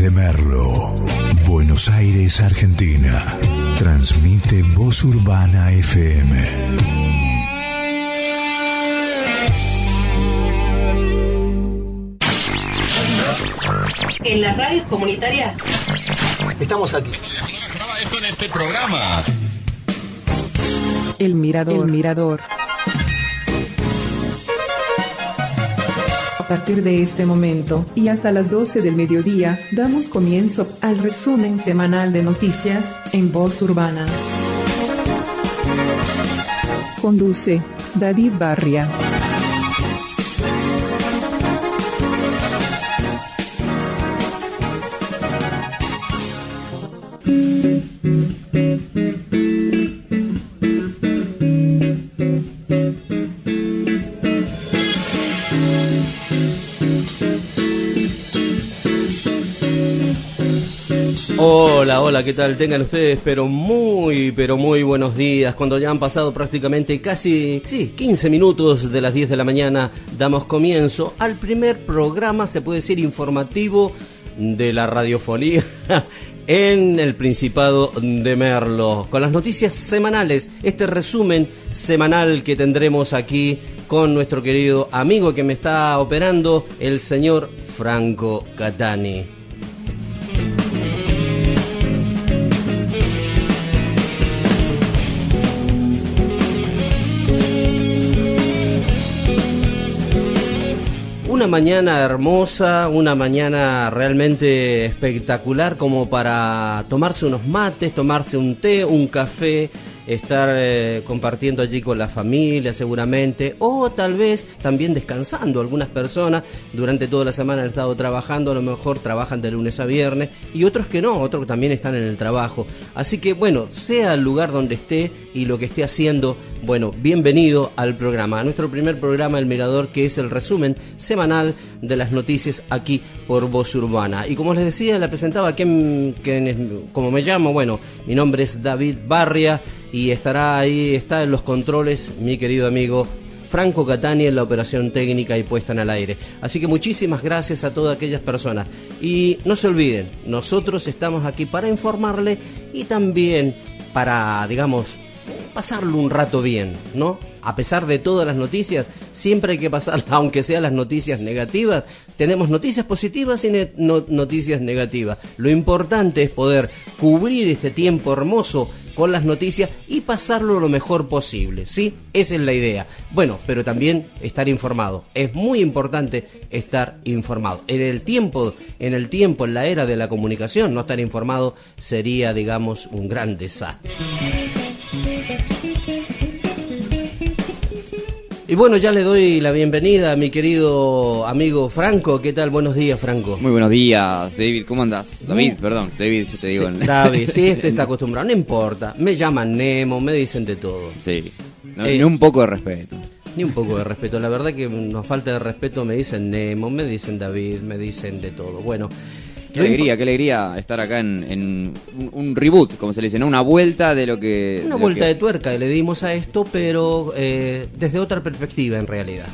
Desde Merlo, Buenos Aires, Argentina. Transmite Voz Urbana FM. En las radios comunitarias Estamos aquí. esto en este programa. El Mirador. El Mirador. Partir de este momento y hasta las 12 del mediodía, damos comienzo al resumen semanal de noticias en voz urbana. Conduce David Barria. ¿Qué tal? Tengan ustedes, pero muy, pero muy buenos días. Cuando ya han pasado prácticamente casi, sí, 15 minutos de las 10 de la mañana, damos comienzo al primer programa, se puede decir, informativo de la radiofonía en el Principado de Merlo, con las noticias semanales, este resumen semanal que tendremos aquí con nuestro querido amigo que me está operando, el señor Franco Catani. Una mañana hermosa, una mañana realmente espectacular como para tomarse unos mates, tomarse un té, un café, estar eh, compartiendo allí con la familia seguramente, o tal vez también descansando. Algunas personas durante toda la semana han estado trabajando, a lo mejor trabajan de lunes a viernes, y otros que no, otros que también están en el trabajo. Así que bueno, sea el lugar donde esté y lo que esté haciendo, bueno, bienvenido al programa, a nuestro primer programa El Mirador, que es el resumen semanal de las noticias aquí por Voz Urbana. Y como les decía, la presentaba, ¿quién, quién es? como me llamo? Bueno, mi nombre es David Barria y estará ahí, está en los controles mi querido amigo Franco Catani en la operación técnica y puesta en el aire. Así que muchísimas gracias a todas aquellas personas. Y no se olviden, nosotros estamos aquí para informarle y también para, digamos, pasarlo un rato bien, ¿no? A pesar de todas las noticias, siempre hay que pasar, aunque sean las noticias negativas, tenemos noticias positivas y no- noticias negativas. Lo importante es poder cubrir este tiempo hermoso con las noticias y pasarlo lo mejor posible, ¿sí? Esa es la idea. Bueno, pero también estar informado. Es muy importante estar informado. En el tiempo, en el tiempo, en la era de la comunicación, no estar informado sería, digamos, un gran desastre. Y bueno, ya le doy la bienvenida a mi querido amigo Franco. ¿Qué tal? Buenos días, Franco. Muy buenos días, David. ¿Cómo andas? David, perdón. David, yo te digo. en- David, sí, este está acostumbrado, no importa. Me llaman Nemo, me dicen de todo. Sí. No, Eh, Ni un poco de respeto. Ni un poco de respeto. La verdad que nos falta de respeto. Me dicen Nemo, me dicen David, me dicen de todo. Bueno. Qué alegría, qué alegría estar acá en, en un, un reboot, como se le dice, ¿no? Una vuelta de lo que... Una vuelta que- de tuerca que le dimos a esto, pero eh, desde otra perspectiva en realidad.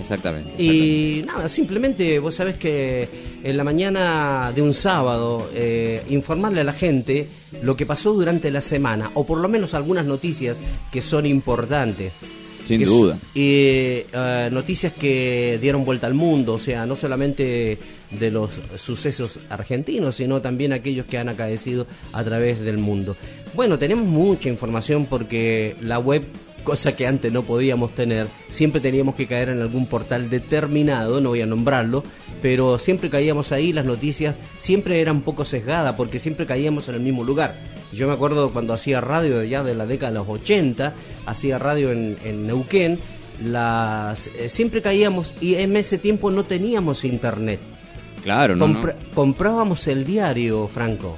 Exactamente. Y nada, simplemente vos sabés que en la mañana de un sábado eh, informarle a la gente lo que pasó durante la semana, o por lo menos algunas noticias que son importantes. Sin duda. Y eh, noticias que dieron vuelta al mundo, o sea, no solamente de los sucesos argentinos, sino también aquellos que han acaecido a través del mundo. Bueno, tenemos mucha información porque la web, cosa que antes no podíamos tener, siempre teníamos que caer en algún portal determinado, no voy a nombrarlo, pero siempre caíamos ahí, las noticias siempre eran un poco sesgadas porque siempre caíamos en el mismo lugar. Yo me acuerdo cuando hacía radio ya de la década de los 80, hacía radio en, en Neuquén, las, eh, siempre caíamos y en ese tiempo no teníamos internet. Claro, ¿no? no. Compra- Comprábamos el diario, Franco.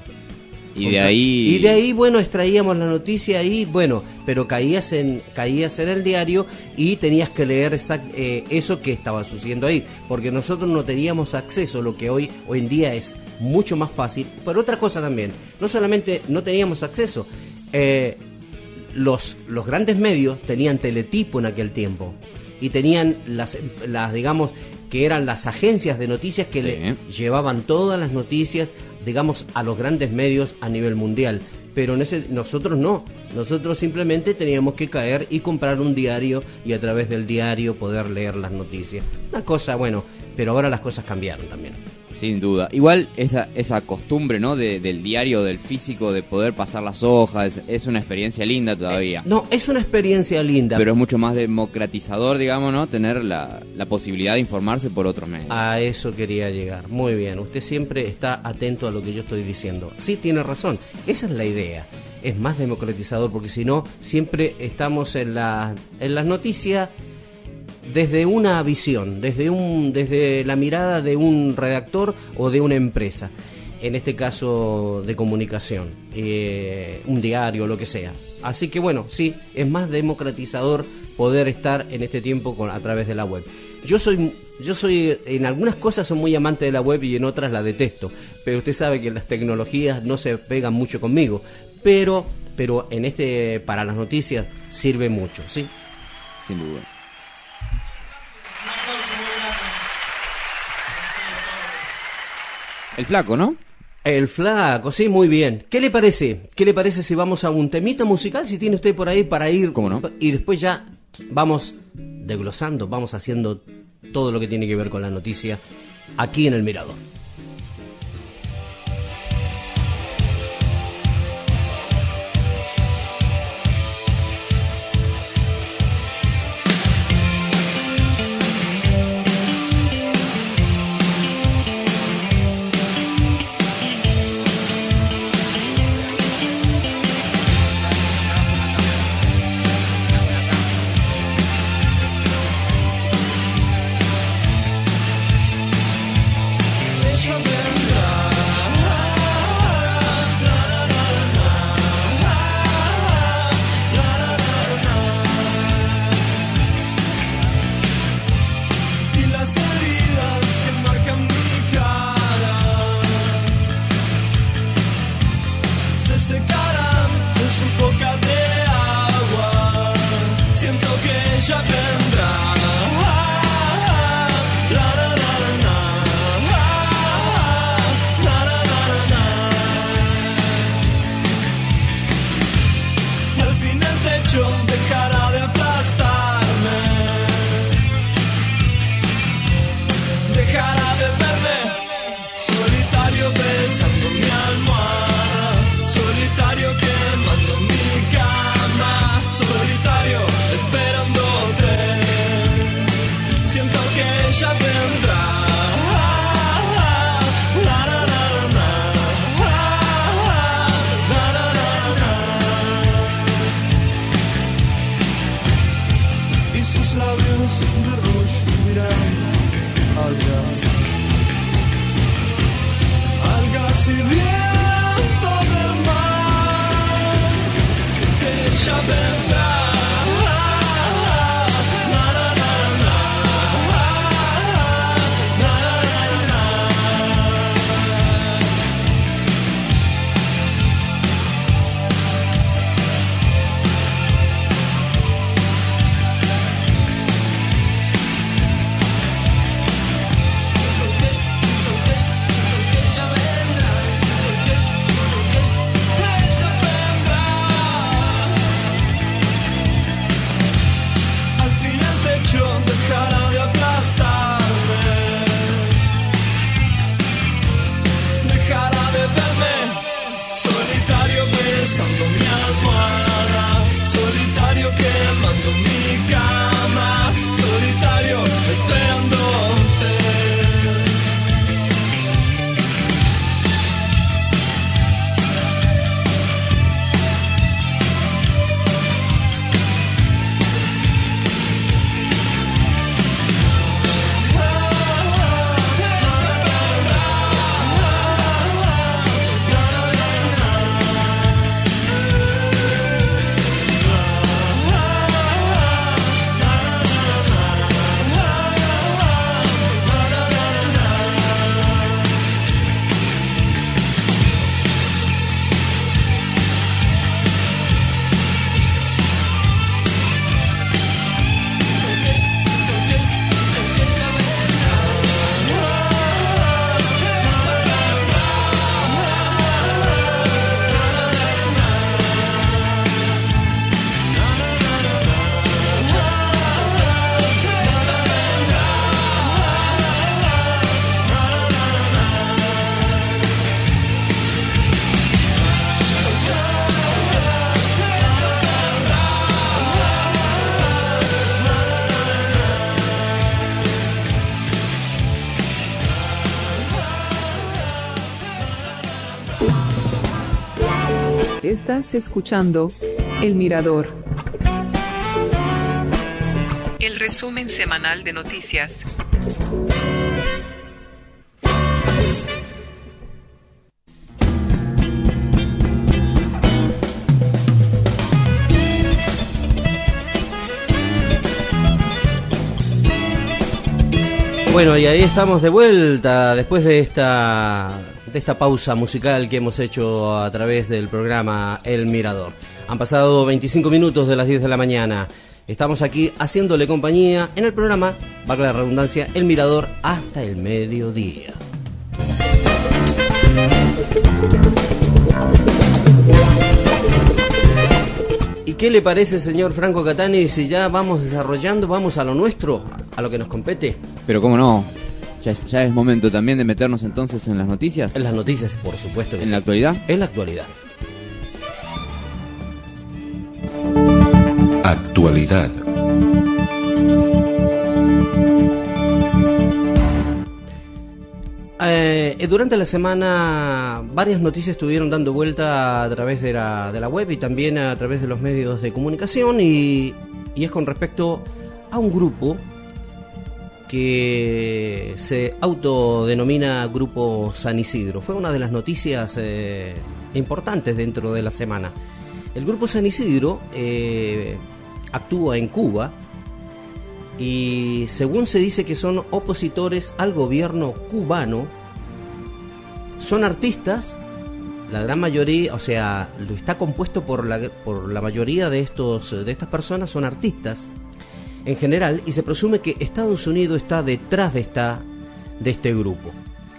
Y de ahí... Y de ahí, bueno, extraíamos la noticia ahí, bueno, pero caías en, caías en el diario y tenías que leer eh, eso que estaba sucediendo ahí, porque nosotros no teníamos acceso, lo que hoy, hoy en día es mucho más fácil. Pero otra cosa también, no solamente no teníamos acceso, eh, los, los grandes medios tenían teletipo en aquel tiempo y tenían las, las digamos, que eran las agencias de noticias que Sí. le llevaban todas las noticias, digamos, a los grandes medios a nivel mundial. Pero en ese, nosotros no, nosotros simplemente teníamos que caer y comprar un diario y a través del diario poder leer las noticias. Una cosa, bueno, pero ahora las cosas cambiaron también. Sin duda. Igual esa, esa costumbre, ¿no? De- del diario, del físico, de poder pasar las hojas, es, es una experiencia linda todavía. No, es una experiencia linda. Pero es mucho más democratizador, digamos, ¿no? Tener la, la posibilidad de informarse por otros medios. A eso quería llegar. Muy bien, usted siempre está atento a lo que yo estoy diciendo. Sí, tiene razón. Esa es la idea. Es más democratizador porque si no, siempre estamos en, la, en las noticias desde una visión, desde, un, desde la mirada de un redactor o de una empresa. En este caso de comunicación, eh, un diario, lo que sea. Así que bueno, sí, es más democratizador poder estar en este tiempo con, a través de la web. Yo soy, yo soy, en algunas cosas soy muy amante de la web y en otras la detesto. Pero usted sabe que las tecnologías no se pegan mucho conmigo. Pero, pero en este, para las noticias sirve mucho, ¿sí? Sin duda. El flaco, ¿no? El flaco, sí, muy bien. ¿Qué le parece? ¿Qué le parece si vamos a un temita musical? Si tiene usted por ahí para ir. ¿Cómo no? Y después ya vamos desglosando, vamos haciendo todo lo que tiene que ver con la noticia aquí en el Mirador. Estás escuchando El Mirador. El resumen semanal de noticias. Bueno, y ahí estamos de vuelta después de esta, de esta pausa musical que hemos hecho a través del programa El Mirador. Han pasado 25 minutos de las 10 de la mañana. Estamos aquí haciéndole compañía en el programa, valga la redundancia, El Mirador hasta el mediodía. ¿Y qué le parece, señor Franco Catani, si ya vamos desarrollando, vamos a lo nuestro, a lo que nos compete? Pero cómo no, ya es, ya es momento también de meternos entonces en las noticias, En las noticias, por supuesto que en sí. la actualidad. En la actualidad. Actualidad. Eh, durante la semana varias noticias estuvieron dando vuelta a través de la, de la web y también a través de los medios de comunicación y, y es con respecto a un grupo que se autodenomina Grupo San Isidro. Fue una de las noticias eh, importantes dentro de la semana. El Grupo San Isidro eh, actúa en Cuba y según se dice que son opositores al gobierno cubano, son artistas, la gran mayoría, o sea, lo está compuesto por la, por la mayoría de, estos, de estas personas son artistas en general y se presume que Estados Unidos está detrás de, esta, de este grupo.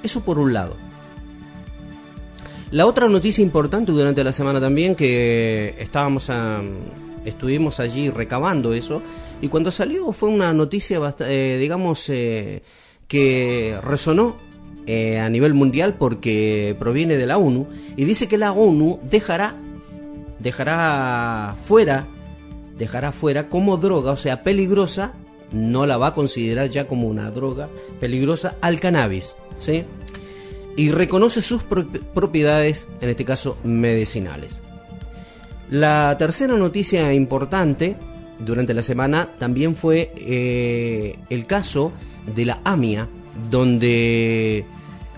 Eso por un lado. La otra noticia importante durante la semana también que estábamos a, estuvimos allí recabando eso y cuando salió fue una noticia eh, digamos eh, que resonó eh, a nivel mundial porque proviene de la ONU y dice que la ONU dejará dejará fuera dejará fuera como droga, o sea, peligrosa, no la va a considerar ya como una droga peligrosa al cannabis, ¿sí? Y reconoce sus pro- propiedades, en este caso medicinales. La tercera noticia importante durante la semana también fue eh, el caso de la AMIA, donde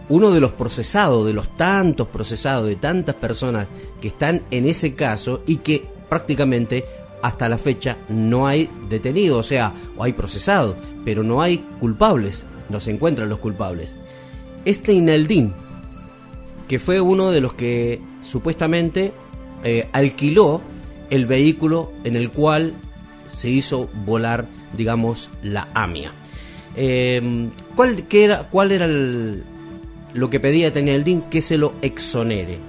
uno de los procesados, de los tantos procesados, de tantas personas que están en ese caso y que prácticamente hasta la fecha no hay detenidos, o sea, o hay procesados, pero no hay culpables, no se encuentran los culpables. Este Ineldín, que fue uno de los que supuestamente eh, alquiló el vehículo en el cual se hizo volar, digamos, la AMIA. Eh, ¿cuál, qué era, ¿Cuál era el- lo que pedía Teneldín? Que se lo exonere,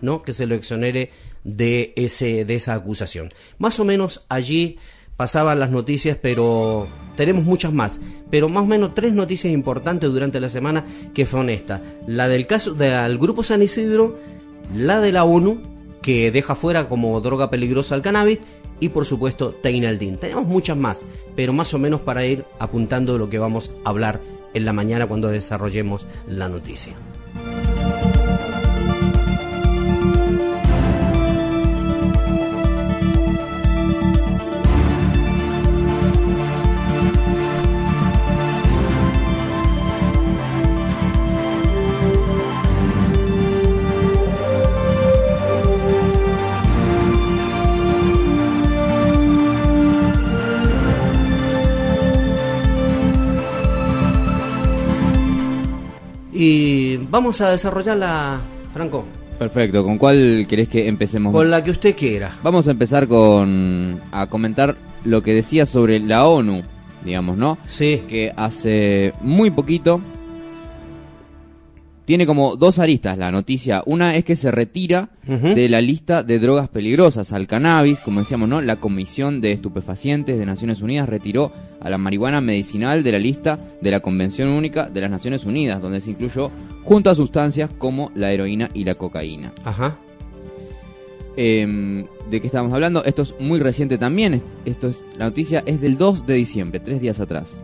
¿no? Que se lo exonere de, ese, de esa acusación. Más o menos allí pasaban las noticias, pero tenemos muchas más. Pero más o menos tres noticias importantes durante la semana que fueron estas. La del caso del Grupo San Isidro, la de la ONU, que deja fuera como droga peligrosa al cannabis, y por supuesto Teinaldin. Tenemos muchas más, pero más o menos para ir apuntando lo que vamos a hablar en la mañana cuando desarrollemos la noticia. Y vamos a desarrollarla, Franco, Perfecto, ¿con cuál querés que empecemos? con la que usted quiera. Vamos a empezar con a comentar lo que decía sobre la ONU, digamos, ¿no? Sí, Que hace muy poquito tiene como dos aristas la noticia. Una es que se retira de la lista de drogas peligrosas al cannabis, como decíamos, ¿no? La Comisión de Estupefacientes de Naciones Unidas retiró a la marihuana medicinal de la lista de la Convención Única de las Naciones Unidas, donde se incluyó junto a sustancias como la heroína y la cocaína. ajá. Eh, ¿De qué estamos hablando? Esto es muy reciente también. Esto es, la noticia es del 2 de diciembre, tres días atrás.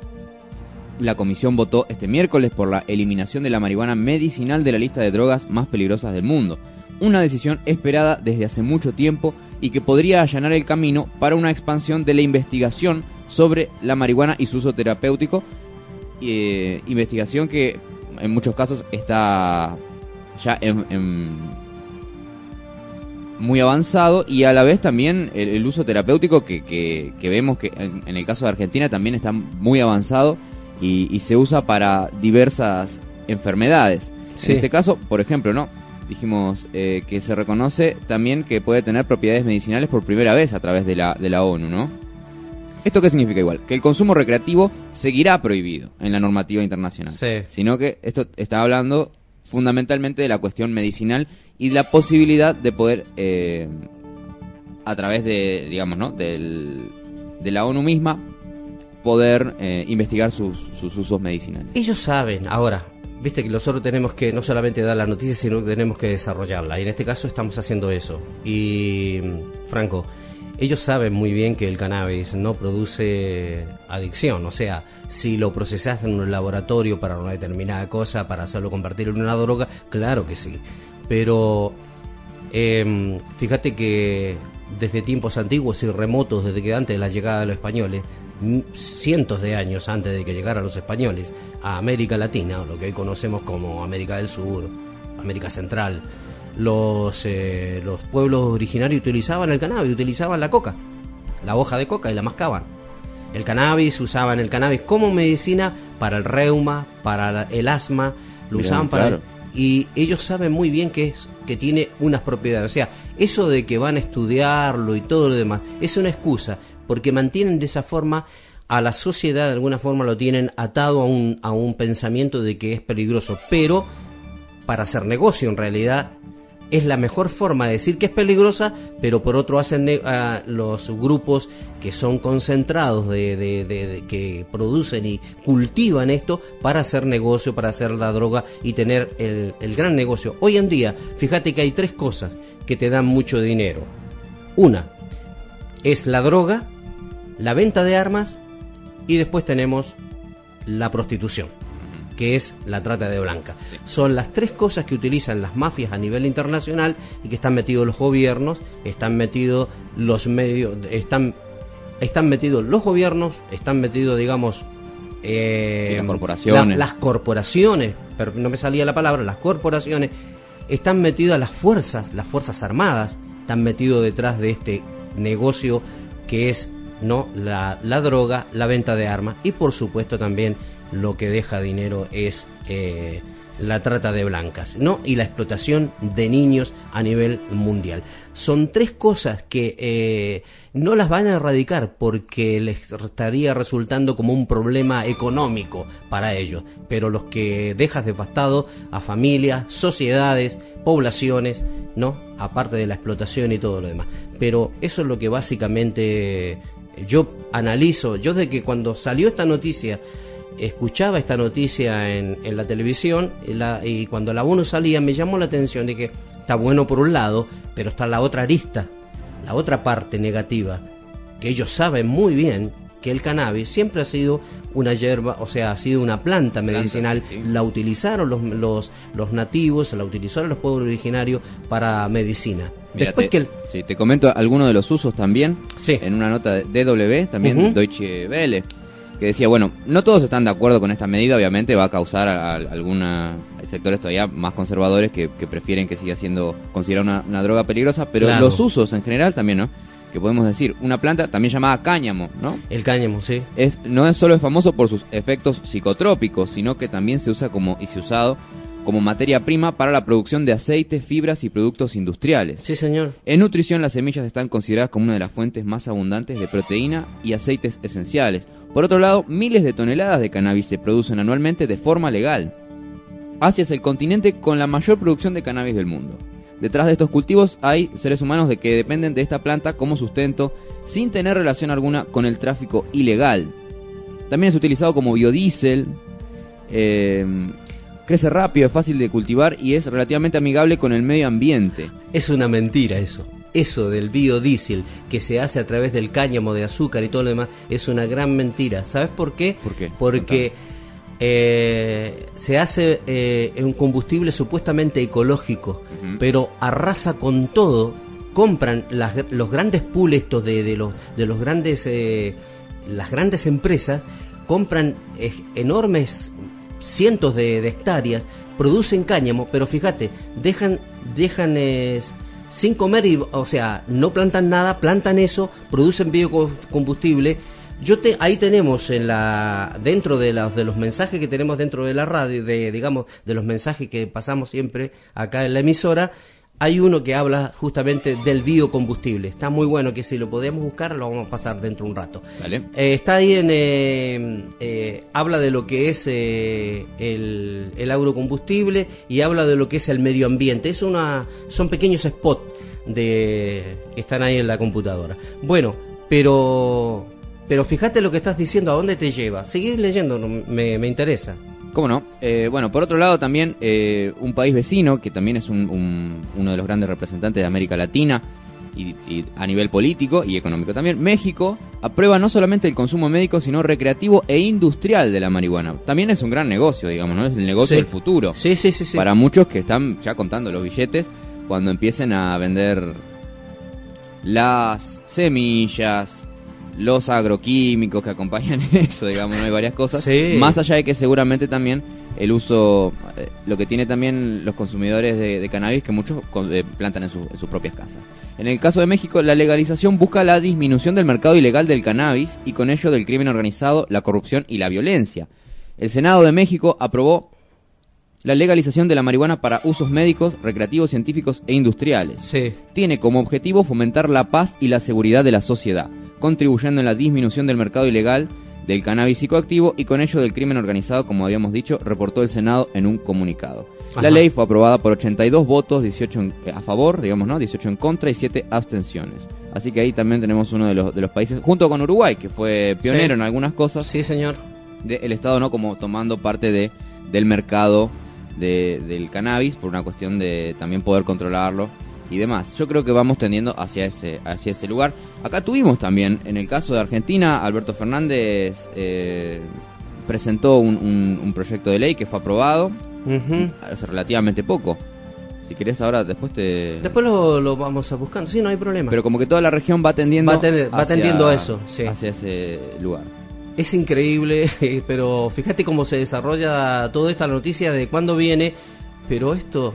La comisión votó este miércoles por la eliminación de la marihuana medicinal de la lista de drogas más peligrosas del mundo. una decisión esperada desde hace mucho tiempo y que podría allanar el camino para una expansión de la investigación sobre la marihuana y su uso terapéutico, eh, investigación que en muchos casos está ya en, muy avanzado y a la vez también el, uso terapéutico que, que, vemos que en el caso de Argentina también está muy avanzado y, y se usa para diversas enfermedades. Sí. En este caso, por ejemplo, ¿no? Dijimos eh, que se reconoce también que puede tener propiedades medicinales por primera vez a través de la, de la ONU, ¿no? ¿Esto qué significa igual? Que el consumo recreativo seguirá prohibido en la normativa internacional. Sí. Sino que esto está hablando fundamentalmente de la cuestión medicinal y la posibilidad de poder, eh, a través de, digamos, ¿no? Del, de la ONU misma, poder eh, investigar sus, usos medicinales. Ellos saben, ahora, viste que nosotros tenemos que no solamente dar la noticia, sino que tenemos que desarrollarla. Y en este caso estamos haciendo eso. Y, Franco, ellos saben muy bien que el cannabis no produce adicción. O sea, si lo procesas en un laboratorio para una determinada cosa, para hacerlo convertir en una droga, claro que sí. Pero eh, fíjate que desde tiempos antiguos y remotos, desde que antes de la llegada de los españoles, cientos de años antes de que llegaran los españoles a América Latina, o lo que hoy conocemos como América del Sur, América Central, los, eh, los pueblos originarios utilizaban el cannabis, utilizaban la coca, la hoja de coca y la mascaban. El cannabis, usaban el cannabis como medicina para el reuma, para el asma, lo usaban para... claro. Y ellos saben muy bien que, es, que tiene unas propiedades. O sea, eso de que van a estudiarlo y todo lo demás es una excusa, porque mantienen de esa forma a la sociedad, de alguna forma lo tienen atado a un, a un pensamiento de que es peligroso. Pero para hacer negocio en realidad es la mejor forma de decir que es peligrosa, pero por otro hacen los grupos que son concentrados de- de- de- que producen y cultivan esto para hacer negocio, para hacer la droga y tener el, el gran negocio. Hoy en día, fíjate que hay tres cosas que te dan mucho dinero. Una es la droga, la venta de armas y después tenemos la prostitución que es la trata de blanca. Son las tres cosas que utilizan las mafias a nivel internacional y que están metidos los gobiernos, están metidos los medios, están, están metidos los gobiernos, están metidos, digamos, eh, Sí, las corporaciones. la- las corporaciones, pero no me salía la palabra, las corporaciones, están metidas las fuerzas, las fuerzas armadas, están metidos detrás de este negocio que es no la, la droga, la venta de armas y por supuesto también lo que deja dinero es eh, la trata de blancas, ¿no? Y la explotación de niños a nivel mundial. Son tres cosas que eh, no las van a erradicar porque les estaría resultando como un problema económico para ellos, pero los que dejas devastado a familias, sociedades, poblaciones, ¿no? Aparte de la explotación y todo lo demás. Pero eso es lo que básicamente yo analizo. Yo de que cuando salió esta noticia escuchaba esta noticia en, en la televisión y, cuando la ONU salía me llamó la atención, dije, está bueno por un lado, pero está la otra arista, la otra parte negativa, que ellos saben muy bien que el cannabis siempre ha sido una hierba, o sea, ha sido una planta medicinal, sí, sí. la utilizaron los, los, los nativos, la utilizaron los pueblos originarios para medicina. Mira, Después te, que el... sí, te comento algunos de los usos también. Sí. En una nota de DW, también Ujú. Deutsche Welle, que decía, bueno, no todos están de acuerdo con esta medida, obviamente va a causar a, a alguna sectores todavía más conservadores que, que prefieren que siga siendo considerada una, una droga peligrosa, pero Claro. los usos en general también, ¿no? Que podemos decir, una planta también llamada cáñamo, ¿no? El cáñamo, sí. Es, no es solo es famoso por sus efectos psicotrópicos, sino que también se usa como y se usado como materia prima para la producción de aceites, fibras y productos industriales. Sí, señor. En nutrición las semillas están consideradas como una de las fuentes más abundantes de proteína y aceites esenciales. Por otro lado, miles de toneladas de cannabis se producen anualmente de forma legal. Asia es el continente con la mayor producción de cannabis del mundo. Detrás de estos cultivos hay seres humanos de que dependen de esta planta como sustento sin tener relación alguna con el tráfico ilegal. También es utilizado como biodiesel. eh, crece rápido, es fácil de cultivar y es relativamente amigable con el medio ambiente. Es una mentira eso. Eso del biodiesel que se hace a través del cáñamo de azúcar y todo lo demás es una gran mentira. ¿Sabes por qué? ¿Por qué? Porque eh, se hace eh, un combustible supuestamente ecológico, pero arrasa con todo. Compran las- los grandes pool estos de, de los, de los grandes, eh, las grandes empresas, compran enormes cientos de, de hectáreas, producen cáñamo, pero fíjate, dejan, dejan sin comer, y, o sea, no plantan nada, plantan eso, producen biocombustible. Yo te, ahí tenemos en la, dentro de, los de los mensajes que tenemos dentro de la radio, de, digamos, de los mensajes que pasamos siempre acá en la emisora, hay uno que habla justamente del biocombustible. Está muy bueno que si lo podemos buscar lo vamos a pasar dentro de un rato. Eh, está ahí en. eh, eh, habla de lo que es el, el agrocombustible y habla de lo que es el medio ambiente. Es una, son pequeños spots de, que están ahí en la computadora. Bueno, pero. Pero fíjate lo que estás diciendo, ¿a dónde te lleva? Seguir leyendo, me, me interesa. ¿Cómo no? Eh, bueno, por otro lado también eh, un país vecino, que también es un- un- uno de los grandes representantes de América Latina y, y a nivel político y económico también, México aprueba no solamente el consumo médico, sino recreativo e industrial de la marihuana. También es un gran negocio, digamos, ¿no? Es el negocio Sí. del futuro. Sí, sí, sí, sí. Para muchos que están ya contando los billetes cuando empiecen a vender las semillas, los agroquímicos que acompañan eso, digamos, no hay varias cosas. Sí. Más allá de que seguramente también el uso, eh, lo que tiene también los consumidores de, de cannabis que muchos con- eh, plantan en, su- en sus propias casas. En el caso de México, la legalización busca la disminución del mercado ilegal del cannabis y con ello del crimen organizado, la corrupción y la violencia. El Senado de México aprobó la legalización de la marihuana para usos médicos, recreativos, científicos e industriales. Sí. Tiene como objetivo fomentar la paz y la seguridad de la sociedad, contribuyendo en la disminución del mercado ilegal del cannabis psicoactivo y con ello del crimen organizado, como habíamos dicho, reportó el Senado en un comunicado. La ley fue aprobada por 82 votos, 18 en- a favor, digamos, ¿no? 18 en contra y 7 abstenciones. Así que ahí también tenemos uno de los, de los países, junto con Uruguay, que fue pionero Sí. en algunas cosas, Sí, señor. de- el Estado no como tomando parte de del mercado de- del cannabis por una cuestión de también poder controlarlo y demás. Yo creo que vamos tendiendo hacia ese hacia ese lugar. Acá tuvimos también, en el caso de Argentina, Alberto Fernández eh, presentó un, un- un proyecto de ley que fue aprobado hace relativamente poco. Si querés ahora, después te... Después lo, lo vamos a buscar. Sí, no hay problema. Pero como que toda la región va tendiendo, Va va tendiendo a eso, sí. hacia ese lugar. Es increíble, pero fíjate cómo se desarrolla toda esta noticia de cuándo viene, pero esto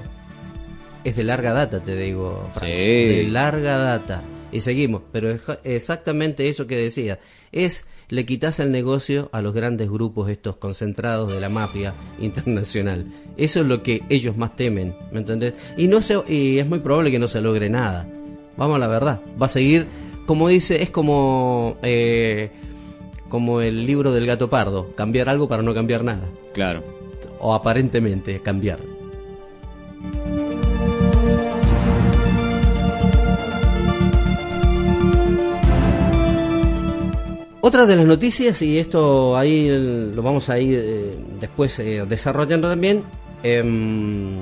es de larga data, te digo. Sí. De larga data. Y seguimos, pero es exactamente eso que decía. Es, le quitas el negocio a los grandes grupos estos concentrados de la mafia internacional. Eso es lo que ellos más temen, ¿me entendés? Y, no se, y es muy probable que no se logre nada. Vamos a la verdad. Va a seguir, como dice, es como... eh, como el libro del gato pardo, cambiar algo para no cambiar nada, Claro. o aparentemente cambiar. Otra de las noticias, y esto ahí lo vamos a ir eh, después eh, desarrollando también, em,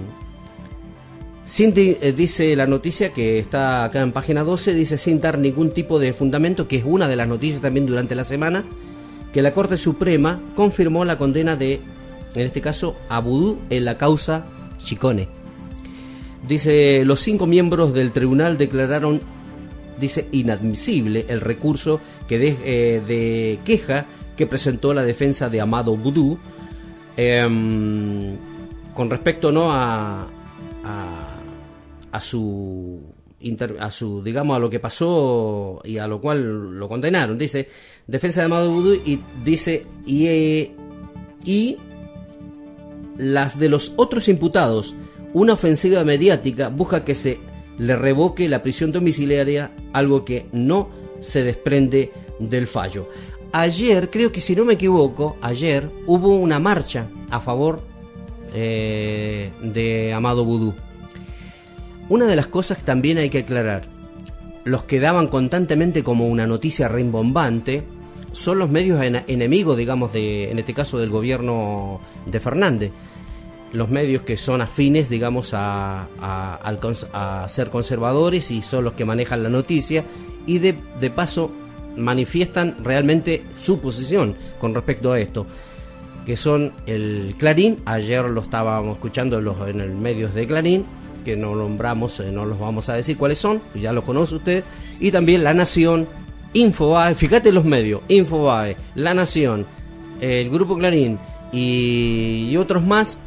Cindy eh, dice la noticia que está acá en página 12, dice sin dar ningún tipo de fundamento, que es una de las noticias también durante la semana, que la Corte Suprema confirmó la condena de, en este caso, a en la causa Chicone. Dice, los cinco miembros del tribunal declararon, dice, inadmisible el recurso que de, eh, de queja que presentó la defensa de Amado Vudú. Em, con respecto no a, a, su a su digamos a lo que pasó y a lo cual lo condenaron. Dice defensa de Amado Vudú y dice y, eh, y las de los otros imputados una ofensiva mediática busca que se le revoque la prisión domiciliaria algo que no se desprende del fallo ayer creo que si no me equivoco ayer hubo una marcha a favor eh, de Amado Vudú una de las cosas que también hay que aclarar, los que daban constantemente como una noticia rimbombante son los medios enemigos, digamos, de, en este caso del gobierno de Fernández. Los medios que son afines, digamos, a, a- ser conservadores y son los que manejan la noticia y de, de paso manifiestan realmente su posición con respecto a esto. que son el Clarín, ayer lo estábamos escuchando los, en el medios de Clarín, que no nombramos, eh, no los vamos a decir cuáles son, ya los conoce usted, y también La Nación, Infobae, fíjate los medios, Infobae, La Nación, el Grupo Clarín y otros más,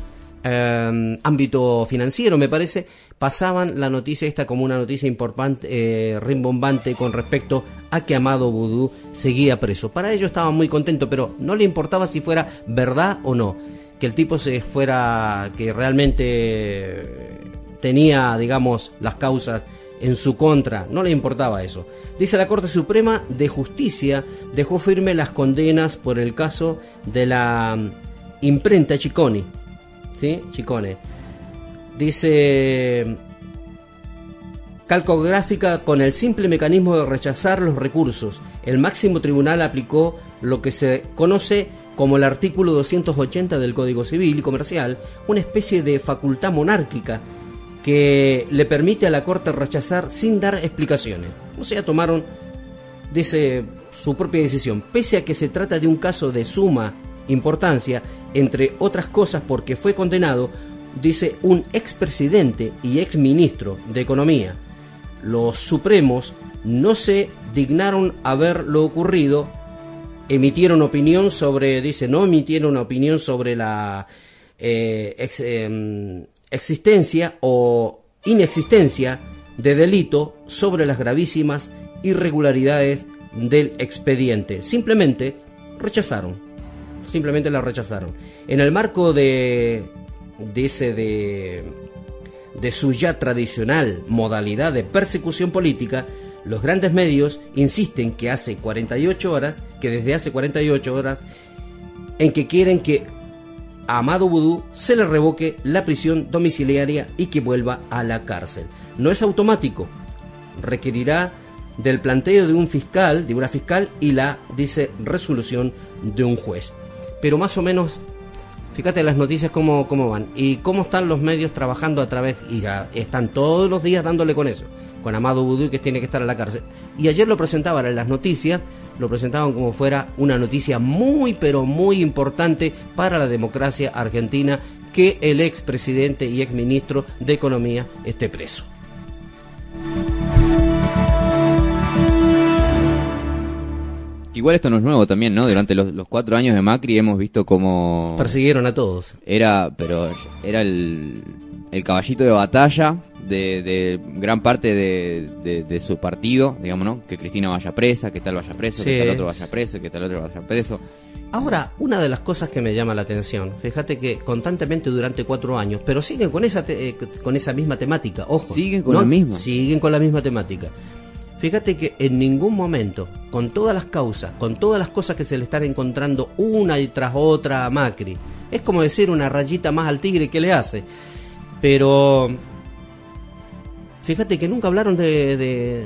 eh, ámbito financiero me parece, pasaban la noticia esta como una noticia importante, eh, rimbombante con respecto a que Amado Vudú seguía preso. Para ello estaban muy contentos, pero no le importaba si fuera verdad o no, que el tipo se fuera, que realmente tenía, digamos, las causas en su contra, no le importaba eso. Dice la Corte Suprema de Justicia dejó firme las condenas por el caso de la mm, imprenta Chiconi, ¿sí? Chicone. Dice calcográfica con el simple mecanismo de rechazar los recursos. El máximo tribunal aplicó lo que se conoce como el artículo 280 del Código Civil y Comercial, una especie de facultad monárquica que le permite a la Corte rechazar sin dar explicaciones. O sea, tomaron, dice, su propia decisión. Pese a que se trata de un caso de suma importancia, entre otras cosas porque fue condenado, dice, un expresidente y exministro de Economía. Los Supremos no se dignaron a ver lo ocurrido, emitieron opinión sobre, dice, no emitieron opinión sobre la eh, eh, existencia o inexistencia de delito sobre las gravísimas irregularidades del expediente. Simplemente rechazaron. Simplemente la rechazaron. En el marco de, de de, de su ya tradicional modalidad de persecución política, los grandes medios insisten que hace 48 horas, que desde hace 48 horas, en que quieren que a Amado Vudú se le revoque la prisión domiciliaria y que vuelva a la cárcel. No es automático, requerirá del planteo de un fiscal, de una fiscal y la, dice, resolución de un juez. Pero más o menos, fíjate las noticias cómo, cómo van y cómo están los medios trabajando a través, y están todos los días dándole con eso, con Amado Vudú que tiene que estar en la cárcel. Y ayer lo presentaban en las noticias, lo presentaban como fuera una noticia muy pero muy importante para la democracia argentina que el expresidente y exministro de Economía esté preso. Igual esto no es nuevo también, ¿no? Durante los, los cuatro años de Macri hemos visto cómo... Persiguieron a todos. Era, pero era el, el caballito de batalla de, de gran parte de, de, de su partido, digamos, ¿no? Que Cristina vaya presa, que tal vaya preso, Sí. que tal otro vaya preso, que tal otro vaya preso. Ahora, una de las cosas que me llama la atención, fíjate que constantemente durante cuatro años, pero siguen con esa, te- eh, con esa misma temática, ojo. Siguen con la misma. Siguen con la misma temática. Fíjate que en ningún momento, con todas las causas, con todas las cosas que se le están encontrando una y tras otra a Macri, es como decir una rayita más al tigre que le hace. Pero fíjate que nunca hablaron de,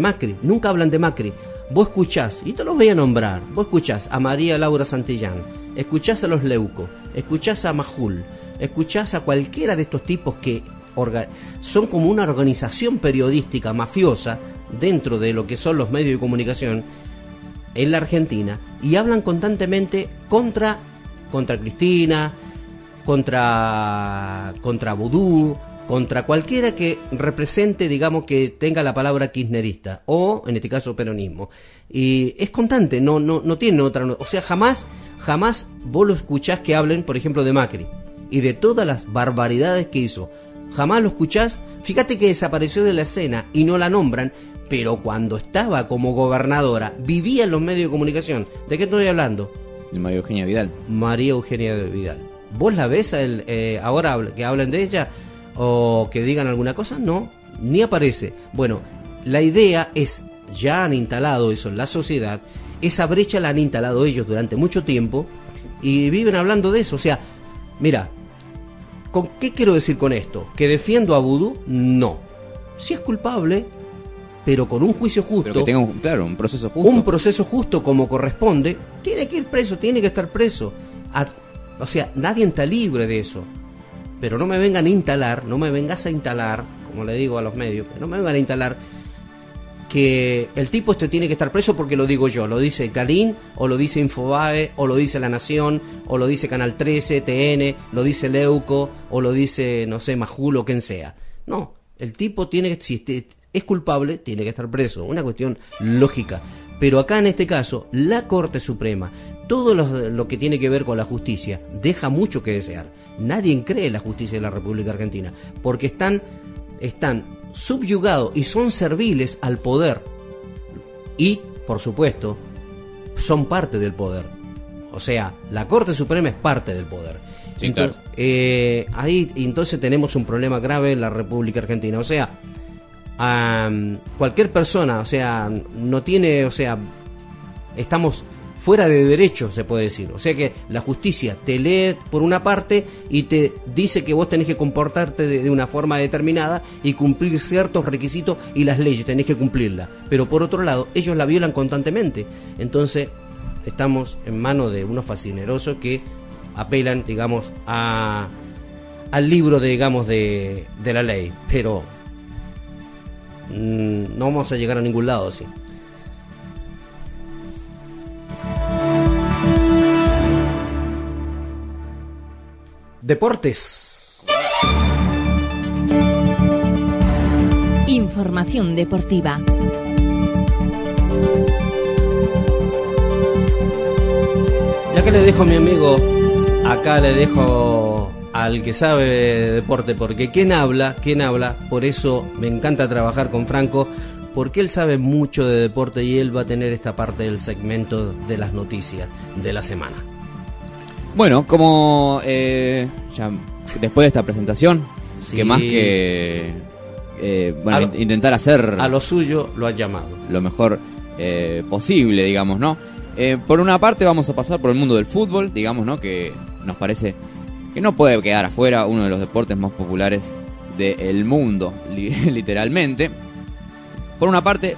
Macri, nunca hablan de Macri. Vos escuchás, y te los voy a nombrar, vos escuchás a María Laura Santillán, escuchás a los Leuco, escuchás a Majul, escuchás a cualquiera de estos tipos que son como una organización periodística mafiosa dentro de lo que son los medios de comunicación en la Argentina y hablan constantemente contra contra Cristina, contra contra Vudú, contra cualquiera que represente, digamos, que tenga la palabra kirchnerista o en este caso peronismo. Y es constante, no no no tiene otra, o sea, jamás jamás vos lo escuchás que hablen, por ejemplo, de Macri y de todas las barbaridades que hizo. Jamás lo escuchás. Fíjate que desapareció de la escena y no la nombran, pero cuando estaba como gobernadora, vivía en los medios de comunicación. ¿De qué estoy hablando? De María Eugenia Vidal. María Eugenia Vidal. ¿Vos la ves a él, eh, ahora que hablen de ella o que digan alguna cosa? No, ni aparece. Bueno, la idea es, ya han instalado eso en la sociedad, esa brecha la han instalado ellos durante mucho tiempo y viven hablando de eso. O sea, mira, ¿con qué quiero decir con esto? ¿Que defiendo a Vudú? No. Si es culpable, pero con un juicio justo Pero que tenga, un, claro, un proceso justo. un proceso justo como corresponde, tiene que ir preso, tiene que estar preso. A- o sea, nadie está libre de eso. Pero no me vengan a instalar, no me vengas a instalar, como le digo a los medios, no me vengan a instalar que el tipo este tiene que estar preso porque lo digo yo, lo dice Clarín, o lo dice Infobae, o lo dice La Nación, o lo dice Canal 13, TN, lo dice Leuco, o lo dice, no sé, Majul o quien sea. No, el tipo tiene que, si este- es culpable, tiene que estar preso, una cuestión lógica. Pero acá en este caso, la Corte Suprema, todo lo, lo que tiene que ver con la justicia, deja mucho que desear. Nadie cree en la justicia de la República Argentina, porque están, están subyugados y son serviles al poder. Y, por supuesto, son parte del poder. O sea, la Corte Suprema es parte del poder. Sí, Entonces, claro. eh, ahí entonces tenemos un problema grave en la República Argentina. O sea, cualquier persona, o sea, no tiene, o sea, estamos fuera de derecho, se puede decir. O sea que la justicia te lee por una parte y te dice que vos tenés que comportarte de, una forma determinada y cumplir ciertos requisitos y las leyes tenés que cumplirlas. Pero por otro lado, ellos la violan constantemente. Entonces, estamos en manos de unos fascinerosos que apelan, digamos, a al libro, de, digamos, de, de la ley. Pero mm, no vamos a llegar a ningún lado así. Deportes. Información deportiva. Ya que le dejo a mi amigo, acá le dejo al que sabe de deporte, porque quien habla, quien habla, por eso me encanta trabajar con Franco, porque él sabe mucho de deporte y él va a tener esta parte del segmento de las noticias de la semana. Bueno, como eh, ya después de esta presentación, Sí. que más que eh, bueno, lo- intentar hacer A lo suyo lo ha llamado. lo mejor eh, posible, digamos, ¿no? Eh, por una parte vamos a pasar por el mundo del fútbol, digamos, ¿no? Que nos parece que no puede quedar afuera uno de los deportes más populares del mundo, li- literalmente. Por una parte,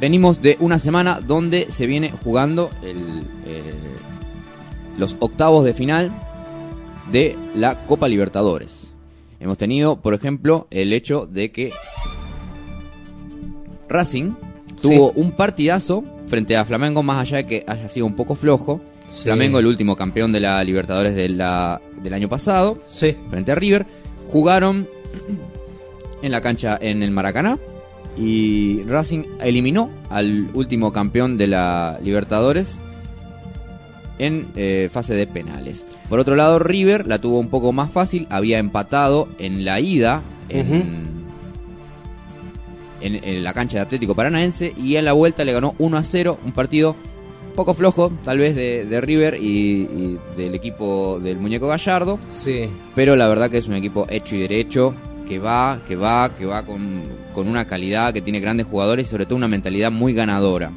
venimos de una semana donde se viene jugando el, eh, los octavos de final de la Copa Libertadores. Hemos tenido, por ejemplo, el hecho de que Racing tuvo un partidazo frente a Flamengo, más allá de que haya sido un poco flojo. Sí. Flamengo, el último campeón de la Libertadores de la- del año pasado, Sí. frente a River. Jugaron en la cancha en el Maracaná y Racing eliminó al último campeón de la Libertadores en eh, fase de penales. Por otro lado, River la tuvo un poco más fácil, había empatado en la ida en, en- en la cancha de Atlético Paranaense y en la vuelta le ganó 1 a 0, un partido poco flojo tal vez de, de River y, y del equipo del muñeco Gallardo, Sí. pero la verdad que es un equipo hecho y derecho, que va, que va, que va con, con una calidad, que tiene grandes jugadores y sobre todo una mentalidad muy ganadora.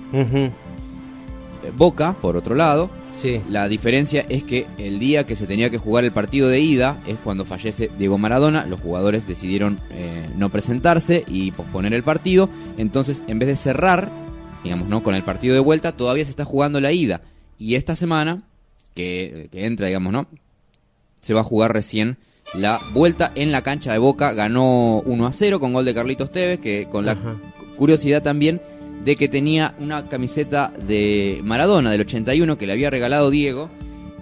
Boca, por otro lado, Sí. la diferencia es que el día que se tenía que jugar el partido de ida es cuando fallece Diego Maradona. Los jugadores decidieron eh, no presentarse y posponer el partido. Entonces, en vez de cerrar, digamos, ¿no? Con el partido de vuelta, todavía se está jugando la ida. Y esta semana, que, que entra, digamos, ¿no? Se va a jugar recién la vuelta en la cancha de Boca. Ganó 1 a 0 con gol de Carlitos Tevez, que con la curiosidad también de que tenía una camiseta de Maradona del 81 que le había regalado Diego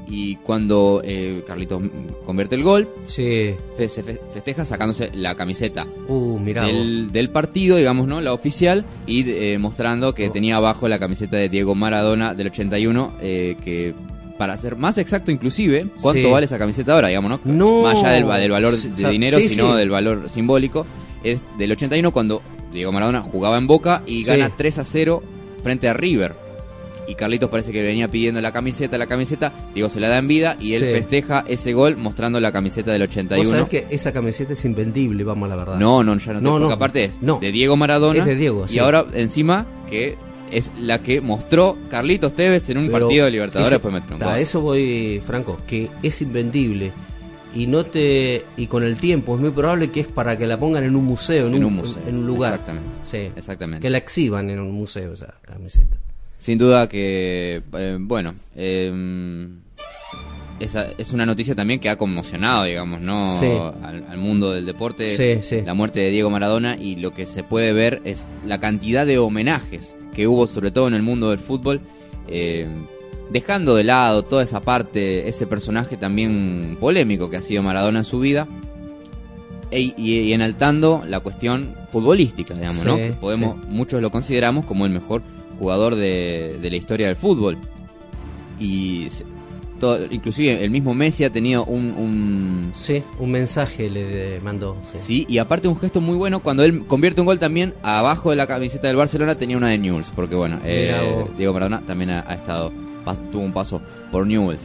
y cuando eh, Carlitos convierte el gol Sí. fe- se fe- festeja sacándose la camiseta Uh, mirá. del, del partido, digamos, ¿no? La oficial y eh, mostrando que Oh. tenía abajo la camiseta de Diego Maradona del 81 eh, que para ser más exacto inclusive, ¿cuánto Sí. vale esa camiseta ahora, digamos, no? No. Más allá del, va- del valor de dinero, sí, sino del valor simbólico, es del 81 cuando Diego Maradona jugaba en Boca y Sí. gana 3 a 0 frente a River. Y Carlitos parece que venía pidiendo la camiseta, la camiseta, Diego se la da en vida y él Sí. festeja ese gol mostrando la camiseta del Vos 81. sabés que esa camiseta es invendible, vamos a la verdad. No, no, ya no, No, te- porque no. aparte es No. de Diego Maradona Es de Diego, y sí. ahora encima que es la que mostró Carlitos Tevez en un Pero partido de Libertadores ese- después a gol. eso voy, Franco, que es invendible y no te y con el tiempo es muy probable que es para que la pongan en un museo, en, En un museo, en un lugar. exactamente. Sí. Exactamente. Que la exhiban en un museo esa camiseta. Sin duda que, eh, bueno, eh, esa es una noticia también que ha conmocionado, digamos, ¿no? Sí. Al, al mundo del deporte. Sí, sí. La muerte de Diego Maradona y lo que se puede ver es la cantidad de homenajes que hubo, sobre todo en el mundo del fútbol, eh, dejando de lado toda esa parte, ese personaje también polémico que ha sido Maradona en su vida. e- y, y enaltando la cuestión futbolística, digamos, ¿no? Que podemos, muchos lo consideramos como el mejor jugador de, de la historia del fútbol. Y todo- inclusive el mismo Messi ha tenido un, un- Sí, un mensaje le mandó. Sí. Sí, y aparte un gesto muy bueno cuando él convierte un gol también abajo de la camiseta del Barcelona tenía una de Newell's, porque bueno, eh. Diego Maradona también ha, ha estado tuvo un paso por Newell's.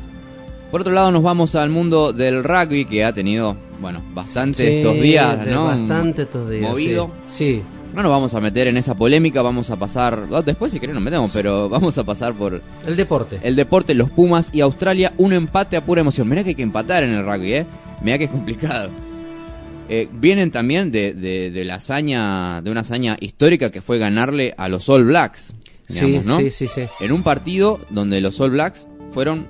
Por otro lado nos vamos al mundo del rugby que ha tenido, bueno, bastante Sí, estos días, ¿no? Bastante estos días. Movido. Sí. Sí. No nos vamos a meter en esa polémica, vamos a pasar, oh, después si querés nos metemos, pero vamos a pasar por El deporte. el deporte, los Pumas y Australia, un empate a pura emoción. Mirá que hay que empatar en el rugby, ¿eh? Mirá que es complicado. Eh, vienen también de, de, de la hazaña, de una hazaña histórica que fue ganarle a los All Blacks. Digamos, sí, ¿no? sí, sí, sí. En un partido donde los All Blacks fueron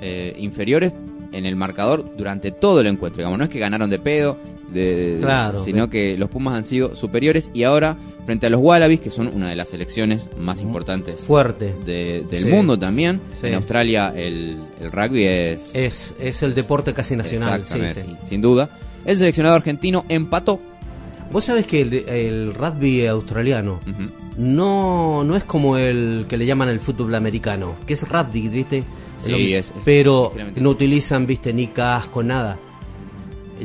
eh, inferiores en el marcador durante todo el encuentro. Digamos, no es que ganaron de pedo, de, Claro, sino que los Pumas han sido superiores y ahora frente a los Wallabies, que son una de las selecciones más importantes Fuerte. de- del Sí. mundo también. Sí. En Australia el, el rugby es... Es, es el deporte casi nacional. Exactamente, sí. sin duda. El seleccionado argentino empató. Vos sabés que el, el rugby australiano. No, no es como el que le llaman el fútbol americano, que es rugby, ¿viste? Sí, es- es pero no utilizan, ¿viste? Ni casco, nada.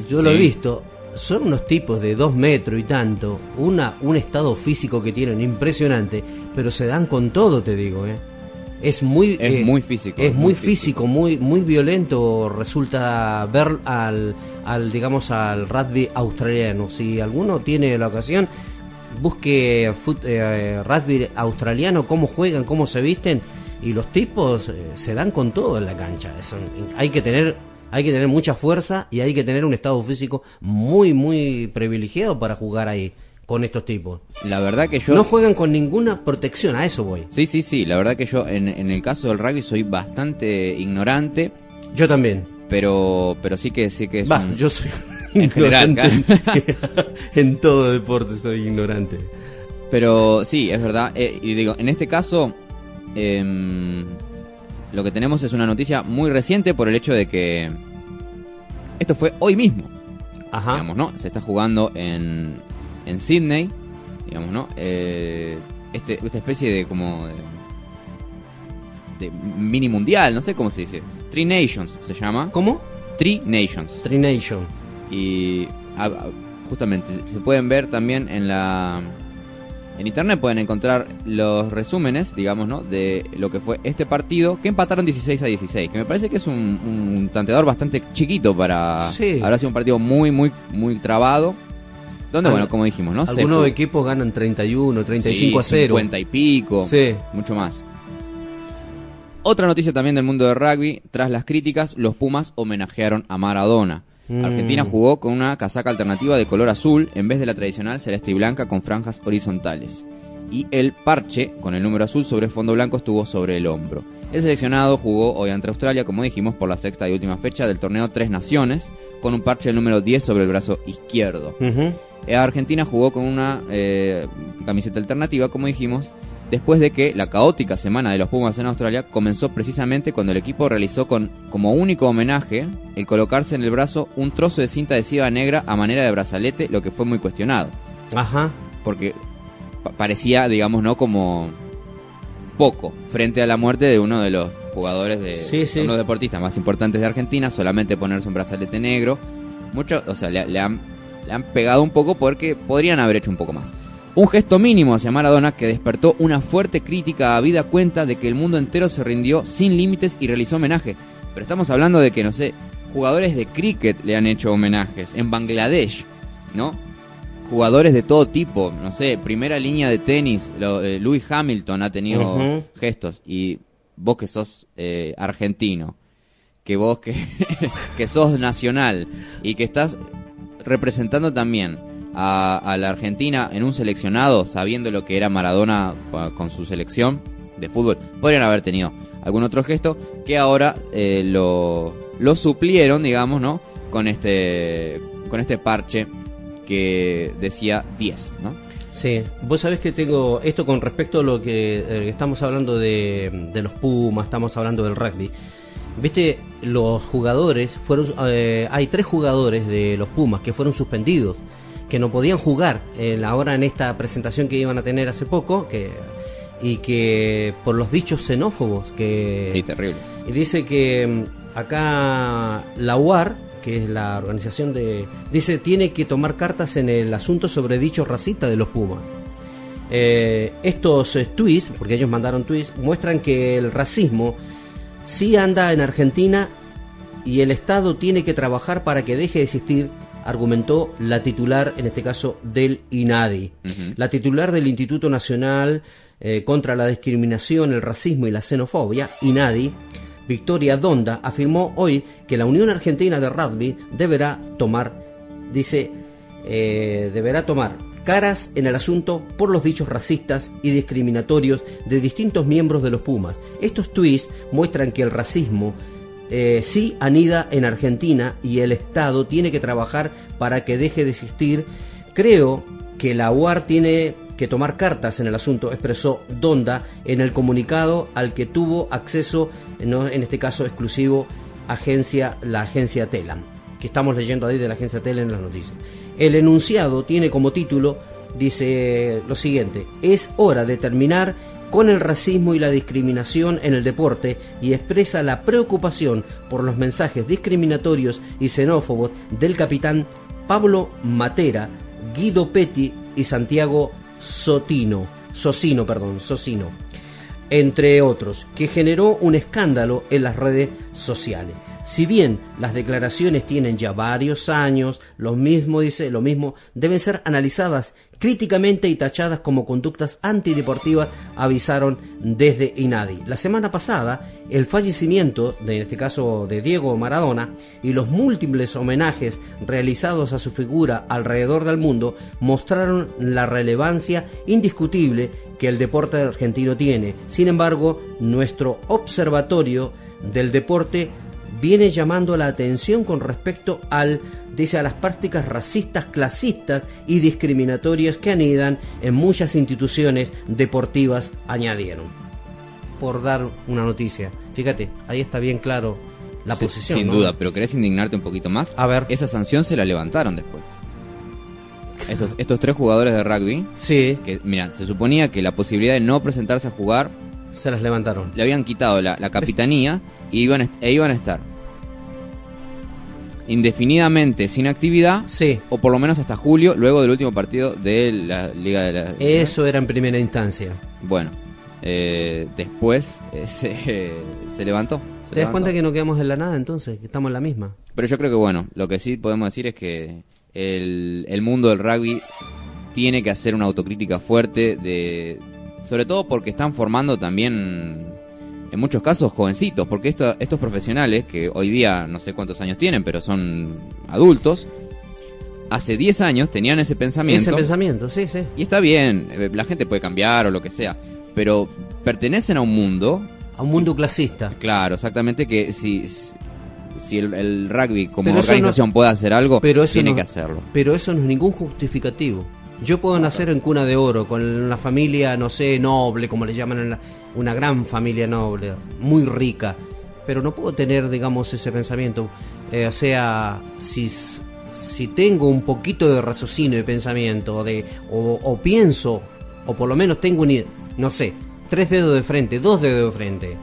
Yo lo he visto. Son unos tipos de dos metros y tanto, una, un estado físico que tienen impresionante, pero se dan con todo, te digo, ¿eh? Es muy, Es eh, muy físico, Es muy muy físico, muy, muy violento. Resulta ver al, al, digamos, al rugby australiano. Si alguno tiene la ocasión, busque fut- eh, rugby australiano, cómo juegan, cómo se visten y los tipos eh, se dan con todo en la cancha. Hay que tener hay que tener mucha fuerza y hay que tener un estado físico muy muy privilegiado para jugar ahí con estos tipos. La verdad que yo... No juegan con ninguna protección, a eso voy. Sí, sí, sí. La verdad que yo en, en el caso del rugby soy bastante ignorante, Yo también. Pero pero sí que sí que es Va, un- yo soy En general, ignorante. en todo deporte soy ignorante. Pero sí, es verdad. Eh, y digo, en este caso, em, lo que tenemos es una noticia muy reciente por el hecho de que esto fue hoy mismo. Ajá. Digamos, ¿no? Se está jugando en, en Sydney, digamos, ¿no? Eh, este, esta especie de como de, de mini mundial, no sé cómo se dice. Three Nations se llama. ¿Cómo? Three Nations. Trination. Y a- a- justamente se pueden ver también en la en internet pueden encontrar los resúmenes, digamos, ¿no? De lo que fue este partido, que empataron 16 a 16, que me parece que es un, un tanteador bastante chiquito para... Sí. Habrá sido un partido muy, muy, muy trabado. Donde, Al- bueno, como dijimos, ¿no? Algunos equipos ganan 31, 35 a Sí, 0. 50 y pico. Sí. Mucho más. Otra noticia también del mundo del rugby. Tras las críticas, los Pumas homenajearon a Maradona. Mm. Argentina jugó con una casaca alternativa de color azul en vez de la tradicional celeste y blanca con franjas horizontales. Y el parche con el número azul sobre fondo blanco estuvo sobre el hombro. El seleccionado jugó hoy ante Australia, como dijimos, por la sexta y última fecha del torneo Tres Naciones, con un parche del número 10 sobre el brazo izquierdo. Eh, Argentina jugó con una eh, camiseta alternativa, como dijimos, después de que la caótica semana de los Pumas en Australia comenzó precisamente cuando el equipo realizó con como único homenaje el colocarse en el brazo un trozo de cinta adhesiva negra a manera de brazalete, lo que fue muy cuestionado, Ajá. porque pa- parecía, digamos, no como poco frente a la muerte de uno de los jugadores de Sí, sí. uno de los deportistas más importantes de Argentina, solamente ponerse un brazalete negro. Mucho, o sea, le, le han, le han pegado un poco porque podrían haber hecho un poco más. Un gesto mínimo hacia Maradona que despertó una fuerte crítica a vida cuenta de que el mundo entero se rindió sin límites y realizó homenaje. Pero estamos hablando de que, no sé, jugadores de cricket le han hecho homenajes en Bangladesh, ¿no? Jugadores de todo tipo, no sé, primera línea de tenis, lo, eh, Lewis Hamilton ha tenido gestos y vos que sos eh, argentino, que vos que, que sos nacional y que estás representando también a, a la Argentina en un seleccionado, sabiendo lo que era Maradona con, su selección de fútbol, podrían haber tenido algún otro gesto, que ahora eh, lo, lo suplieron, digamos, ¿no? Con este, con este parche que decía 10, ¿no? Sí, vos sabés que tengo esto con respecto a lo que eh, estamos hablando de, de los Pumas, estamos hablando del rugby. Viste, los jugadores fueron, eh, hay tres jugadores de los Pumas que fueron suspendidos, que no podían jugar en, ahora en esta presentación que iban a tener hace poco, que y que por los dichos xenófobos que Sí, terrible. y dice que mm, acá la UAR, que es la organización de... Dice, tiene que tomar cartas en el asunto sobre dichos racistas de los Pumas. Eh, estos eh, tweets, porque ellos mandaron tweets, muestran que el racismo sí anda en Argentina y el Estado tiene que trabajar para que deje de existir, argumentó la titular, en este caso, del INADI. La titular del Instituto Nacional eh, contra la Discriminación, el Racismo y la Xenofobia, INADI, Victoria Donda, afirmó hoy que la Unión Argentina de Rugby deberá tomar, dice, eh, deberá tomar caras en el asunto por los dichos racistas y discriminatorios de distintos miembros de los Pumas. Estos tweets muestran que el racismo eh, sí anida en Argentina y el Estado tiene que trabajar para que deje de existir. Creo que la UAR tiene que tomar cartas en el asunto, expresó Donda en el comunicado al que tuvo acceso, en este caso exclusivo, agencia, la agencia Telam, que estamos leyendo ahí de la agencia Telam en las noticias. El enunciado tiene como título, dice lo siguiente, es hora de terminar con el racismo y la discriminación en el deporte y expresa la preocupación por los mensajes discriminatorios y xenófobos del capitán Pablo Matera, Guido Petti y Santiago Sotino, Socino, perdón, Socino, entre otros, que generó un escándalo en las redes sociales. Si bien las declaraciones tienen ya varios años, lo mismo dice, lo mismo deben ser analizadas críticamente y tachadas como conductas antideportivas, avisaron desde INADI. La semana pasada, el fallecimiento, de, en este caso de Diego Maradona, y los múltiples homenajes realizados a su figura alrededor del mundo mostraron la relevancia indiscutible que el deporte argentino tiene. Sin embargo, nuestro observatorio del deporte viene llamando la atención con respecto al dice a las prácticas racistas, clasistas y discriminatorias que anidan en muchas instituciones deportivas, añadieron. Por dar una noticia. Fíjate, ahí está bien claro la Sí, posición. Sin ¿no? duda, pero ¿querés indignarte un poquito más? A ver. Esa sanción se la levantaron después. Estos tres jugadores de rugby, Sí, que mira, se suponía que la posibilidad de no presentarse a jugar se las levantaron. le habían quitado la, la capitanía y iban, a e iban a estar indefinidamente sin actividad Sí, o por lo menos hasta julio, luego del último partido de la Liga de la... eso era en primera instancia. Bueno, eh, después eh, se, se levantó. se ¿Te das levantó. cuenta que no quedamos en la nada entonces? Que estamos en la misma. Pero yo creo que bueno, lo que sí podemos decir es que el, el mundo del rugby tiene que hacer una autocrítica fuerte de sobre todo porque están formando también en muchos casos jovencitos, porque esto- estos profesionales que hoy día no sé cuántos años tienen, pero son adultos, hace 10 años tenían ese pensamiento. Ese pensamiento, sí, sí. Y está bien, eh, la gente puede cambiar o lo que sea, pero pertenecen a un mundo A un mundo clasista. Claro, exactamente que si, si el, el rugby como organización puede hacer algo, Pero eso tiene no- que hacerlo. Pero eso no es ningún justificativo. Yo puedo nacer en cuna de oro, con una familia, no sé, noble, como le llaman, en la- una gran familia noble, muy rica, pero no puedo tener, digamos, ese pensamiento. Eh, o sea, si, si tengo un poquito de raciocinio y pensamiento, de, o, o pienso, o por lo menos tengo un, no sé, tres dedos de frente, dos dedos de frente,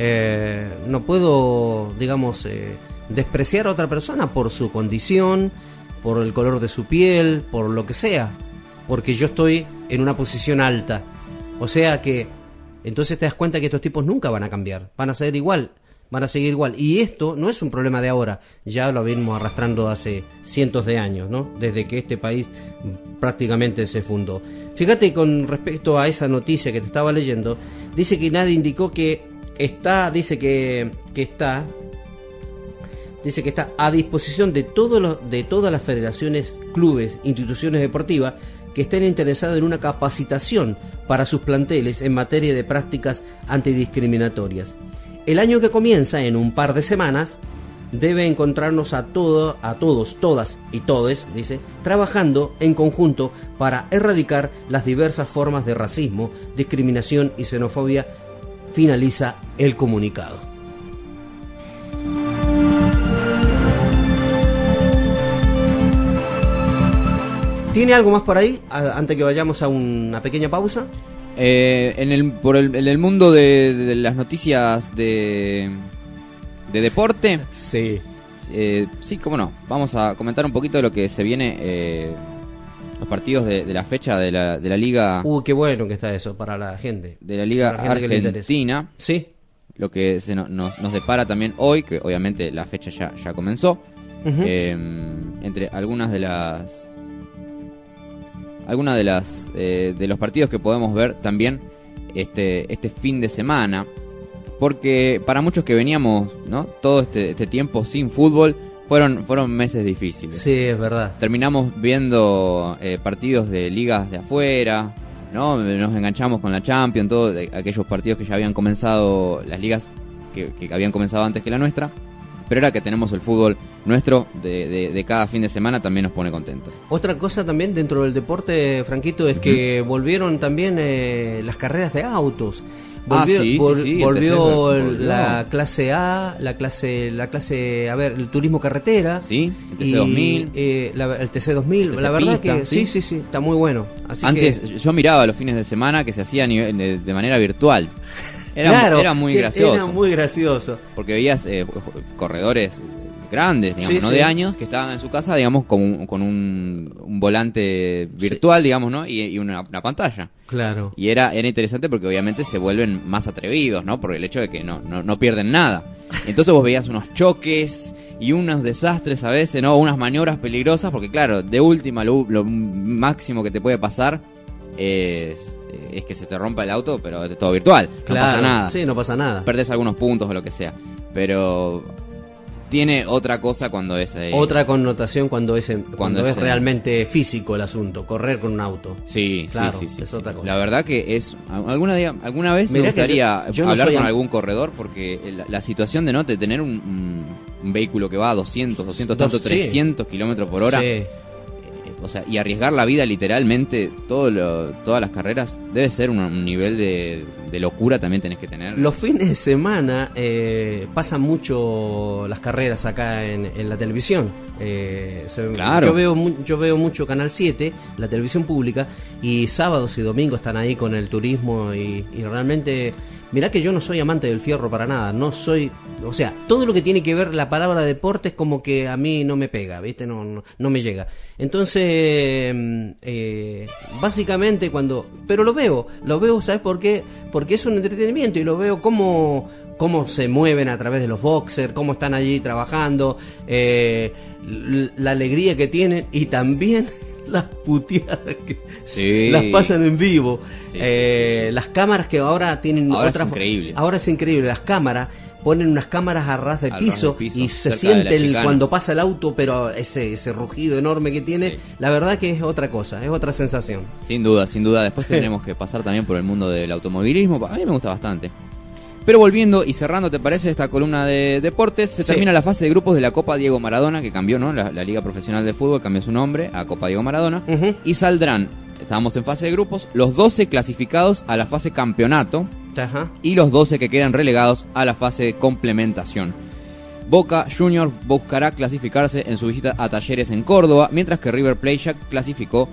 eh, no puedo, digamos, eh, despreciar a otra persona por su condición, por el color de su piel, por lo que sea, porque yo estoy en una posición alta. O sea que, entonces te das cuenta que estos tipos nunca van a cambiar, van a ser igual, van a seguir igual. Y esto no es un problema de ahora, ya lo venimos arrastrando hace cientos de años, ¿no? Desde que este país prácticamente se fundó. Fíjate con respecto a esa noticia que te estaba leyendo, dice que nadie indicó que está, dice que, que está, dice que está a disposición de de todas las federaciones, clubes, instituciones deportivas que estén interesados en una capacitación para sus planteles en materia de prácticas antidiscriminatorias. El año que comienza en un par de semanas debe encontrarnos a todo, a todos, todas y todes, dice, trabajando en conjunto para erradicar las diversas formas de racismo, discriminación y xenofobia, finaliza el comunicado. ¿Tiene algo más por ahí a- antes que vayamos a una pequeña pausa? Eh, en, el, por el, en el mundo de, de las noticias de, de deporte, Sí. eh, sí, cómo no. Vamos a comentar un poquito de lo que se viene, eh, los partidos de, de la fecha de la, de la Liga, Uh, qué bueno que está eso para la gente. de la Liga la. Argentina. Sí. Lo que se no- nos, nos depara también hoy, que obviamente la fecha ya, ya comenzó. Eh, entre algunas de las algunas de las eh, de los partidos que podemos ver también este este fin de semana. Porque para muchos que veníamos no todo este, este tiempo sin fútbol fueron fueron meses difíciles. Sí, es verdad. terminamos viendo eh, partidos de ligas de afuera no nos enganchamos con la Champions todos aquellos partidos que ya habían comenzado las ligas que, que habían comenzado antes que la nuestra pero ahora que tenemos el fútbol nuestro de, de- de cada fin de semana también nos pone contentos. Otra cosa también dentro del deporte, Franquito, es que volvieron también eh, las carreras de autos. Ah, Volvió, sí, sí, vol- sí, el volvió el- la clase A, la clase, la clase, a ver, el turismo carretera. Sí, el y, TC2000. eh, la- el TC2000. El TC la verdad pista, que sí, sí. sí, sí, está muy bueno. Así Antes que, yo miraba los fines de semana que se hacía de, de manera virtual. Era, claro, era muy gracioso. Era muy gracioso. Porque veías eh, corredores grandes, digamos, Sí, no sí. de años, que estaban en su casa, digamos, con un, con un, un volante virtual, digamos, ¿no? Y, y una, una pantalla. Claro. Y era, era interesante porque obviamente se vuelven más atrevidos, ¿no? Por el hecho de que no, no, no pierden nada. Entonces vos veías unos choques y unos desastres a veces, ¿no? Unas maniobras peligrosas, porque claro, de última lo, lo máximo que te puede pasar es, es que se te rompa el auto, pero es todo virtual. No pasa nada. Sí, no pasa nada. Perdés algunos puntos o lo que sea. Pero tiene otra cosa cuando es... eh, Otra connotación cuando es, cuando es es en- realmente físico el asunto, correr con un auto. Sí, Claro, sí, sí, sí, es sí. otra cosa. La verdad que es alguna día, alguna vez me Mirá gustaría yo- yo no hablar con algún corredor porque la, la situación de no de tener un, vehículo que va a 200, 200 Dos- tanto sí. 300 kilómetros por hora, Sí. O sea, y arriesgar la vida literalmente todo lo- todas las carreras debe ser un, un nivel de, de locura también tenés que tener. Los fines de semana eh, pasan mucho las carreras acá en, en la televisión. Eh, se- Claro. Yo veo, yo veo mucho Canal 7, la televisión pública, y sábados y domingos están ahí con el turismo y, y realmente... Mirá que yo no soy amante del fierro para nada, no soy... O sea, todo lo que tiene que ver la palabra deporte es como que a mí no me pega, ¿viste? No, no, no me llega. Entonces, eh, básicamente cuando... Pero lo veo, lo veo, ¿sabes por qué? Porque es un entretenimiento y lo veo como cómo se mueven a través de los boxers, cómo están allí trabajando, eh, la alegría que tienen y también las puteadas que Sí. las pasan en vivo. Sí. Eh, las cámaras que ahora tienen Ahora es otra fo- increíble. Ahora es increíble, las cámaras ponen unas cámaras a ras de ras piso, del piso, y se siente el, cuando pasa el auto, pero ese, ese rugido enorme que tiene, Sí. la verdad que es otra cosa, es otra sensación. Sin duda, sin duda. Después tendremos que pasar también por el mundo del automovilismo. A mí me gusta bastante. Pero volviendo y cerrando, ¿te parece esta columna de deportes? Se Sí. termina la fase de grupos de la Copa Diego Maradona, que cambió, ¿no? La, la Liga Profesional de Fútbol cambió su nombre a Copa Diego Maradona. Y saldrán, estábamos en fase de grupos, los 12 clasificados a la fase campeonato Ajá. y los 12 que quedan relegados a la fase de complementación. Boca Junior buscará clasificarse en su visita a Talleres en Córdoba, mientras que River Plate ya clasificó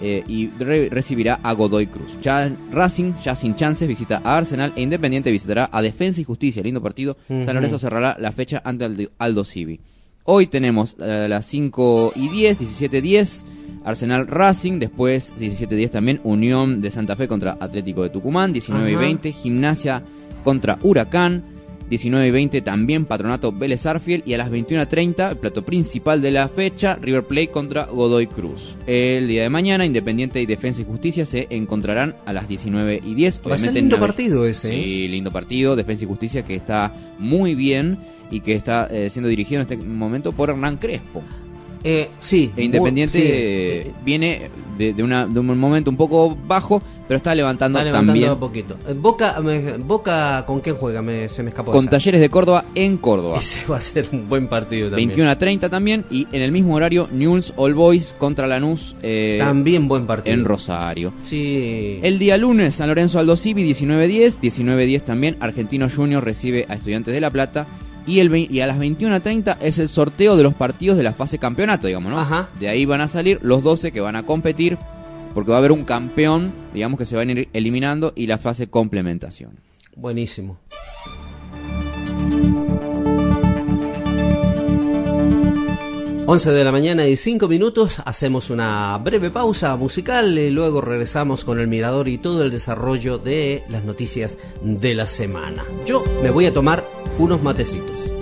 eh, y re- recibirá a Godoy Cruz. Ya Racing, ya sin chances, visita a Arsenal e Independiente visitará a Defensa y Justicia. Lindo partido. San Lorenzo cerrará la fecha ante Aldo, Civi. Hoy tenemos eh, las 5 y 10, 17-10. Arsenal Racing, después 17-10 también Unión de Santa Fe contra Atlético de Tucumán, 19 y Ajá. 20 Gimnasia contra Huracán, 19 y 20 también Patronato Vélez Arfiel y a las 21.30 el plato principal de la fecha River Plate contra Godoy Cruz. El día de mañana Independiente y Defensa y Justicia se encontrarán a las 19 y 10. Va a ser lindo partido ese, Sí, lindo partido, Defensa y Justicia que está muy bien y que está eh, siendo dirigido en este momento por Hernán Crespo. Eh, sí. E Independiente sí. eh, viene de, de una- de un momento un poco bajo, pero está levantando, Está levantando también un poquito. Eh, Boca, me- Boca, ¿con quién juega? Me- se me escapó. con esa. Talleres de Córdoba en Córdoba. Ese va a ser un buen partido también. 21 a 30 también. Y en el mismo horario, Newell's All Boys contra Lanús eh, También buen partido. en Rosario. Sí. El día lunes, San Lorenzo Aldo Civi 19-10. 19-10 también, Argentino Junior recibe a Estudiantes de La Plata. Y, el, y a las 21.30 es el sorteo de los partidos de la fase campeonato, digamos, ¿no? Ajá. De ahí van a salir los 12 que van a competir, porque va a haber un campeón, digamos, que se van a ir eliminando, y la fase complementación. Buenísimo. Once de la mañana y cinco minutos, hacemos una breve pausa musical y luego regresamos con el mirador y todo el desarrollo de las noticias de la semana. Yo me voy a tomar unos matecitos.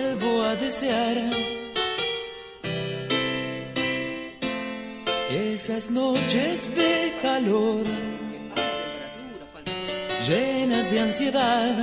Vuelvo a desear. Esas noches de calor, llenas de ansiedad,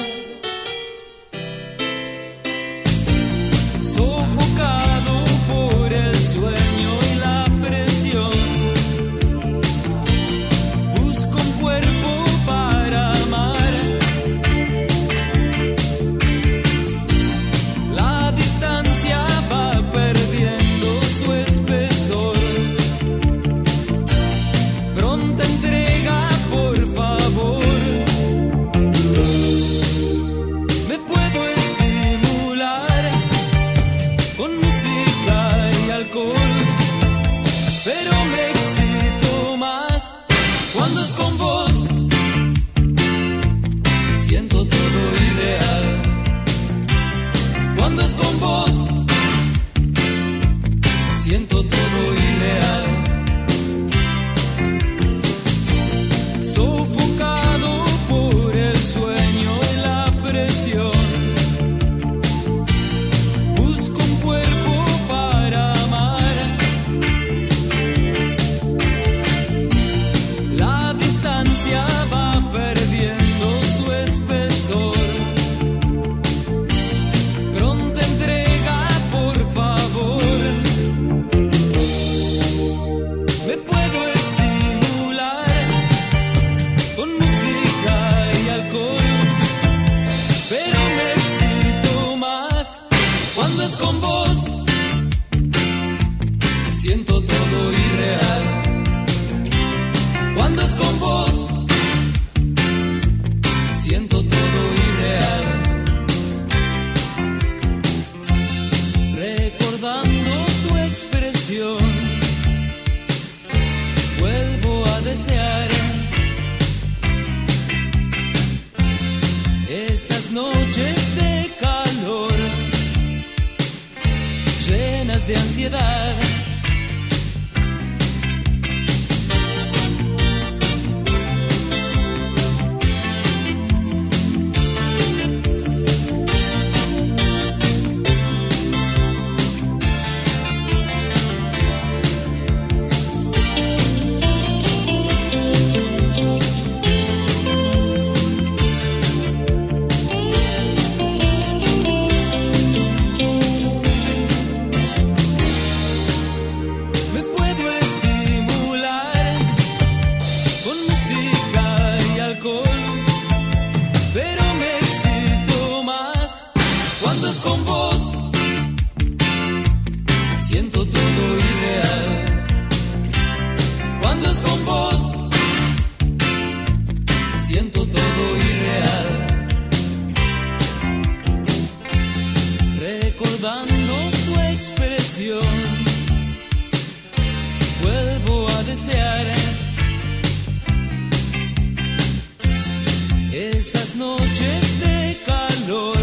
noches de calor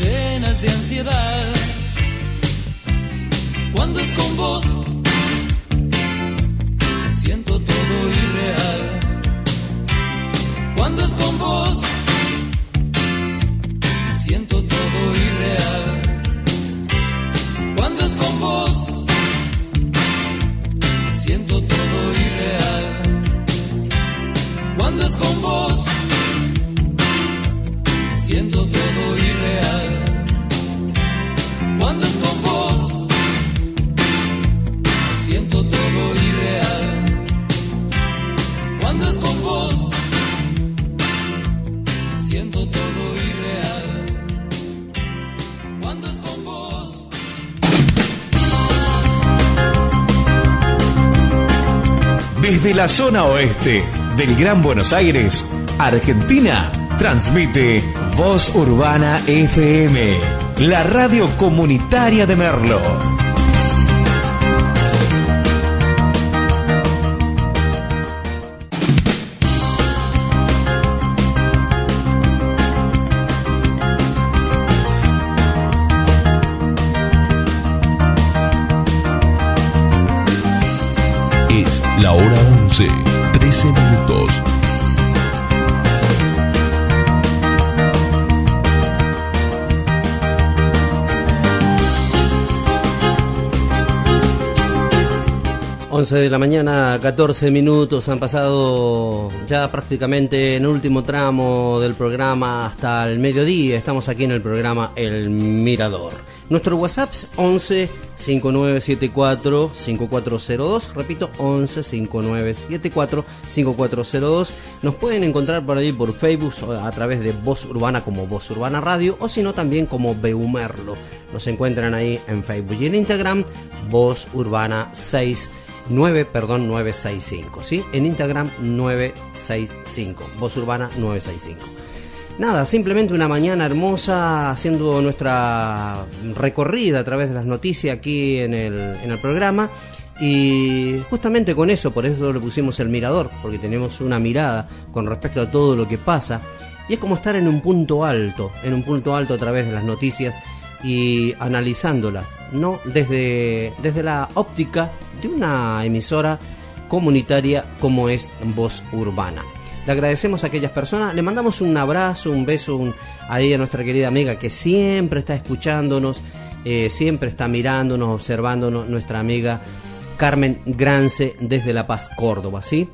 llenas de ansiedad. Cuando es con vos siento todo irreal. Cuando es con vos Con vos, siento todo irreal. Cuando es con vos, siento todo irreal. Cuando es con vos, siento todo irreal. Cuando es con vos. Desde la zona oeste del Gran Buenos Aires, Argentina, transmite Voz Urbana FM, la radio comunitaria de Merlo. Es la hora 11, 13 minutos. 11 de la mañana, 14 minutos, han pasado ya prácticamente en el último tramo del programa hasta el mediodía. Estamos aquí en el programa El Mirador. Nuestro WhatsApp es 11 5974 5402. Repito, 11 5974 5402. Nos pueden encontrar por ahí por Facebook a través de Voz Urbana como Voz Urbana Radio o si no también como Beumerlo. Nos encuentran ahí en Facebook y en Instagram Voz Urbana 6 9, perdón, 965, ¿sí? En Instagram 965, Voz Urbana 965. Nada, simplemente una mañana hermosa haciendo nuestra recorrida a través de las noticias aquí en el, en el programa. Y justamente con eso, por eso le pusimos el mirador, porque tenemos una mirada con respecto a todo lo que pasa. Y es como estar en un punto alto, en un punto alto a través de las noticias y analizándolas, ¿no? Desde, desde la óptica de una emisora comunitaria como es Voz Urbana. Le agradecemos a aquellas personas, le mandamos un abrazo, un beso un- ahí a nuestra querida amiga que siempre está escuchándonos, eh, siempre está mirándonos, observándonos, nuestra amiga Carmen Grance desde La Paz, Córdoba, ¿sí?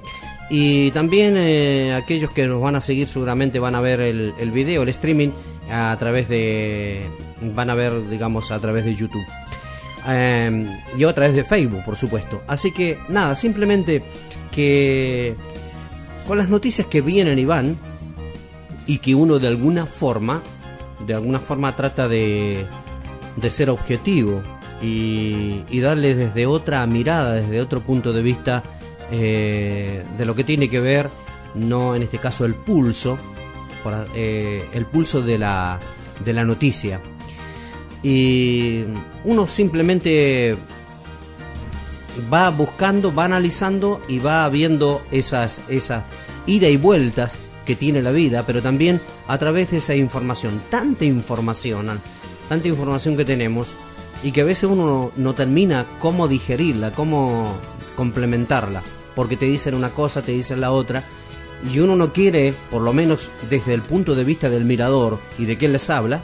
Y también eh, aquellos que nos van a seguir seguramente van a ver el, video, el streaming a través de... van a ver, digamos, a través de YouTube. Eh, y a través de Facebook, por supuesto. Así que nada, simplemente que con las noticias que vienen y van y que uno de alguna forma, de alguna forma trata de, de ser objetivo y, darle desde otra mirada, desde otro punto de vista eh, de lo que tiene que ver, no en este caso el pulso, eh, el pulso de la, de la noticia. Y uno simplemente va buscando, va analizando y va viendo esas, esas ida y vueltas que tiene la vida, pero también a través de esa información, tanta información, tanta información que tenemos y que a veces uno no, termina cómo digerirla, cómo complementarla, porque te dicen una cosa, te dicen la otra, y uno no quiere, por lo menos desde el punto de vista del mirador y de quien les habla,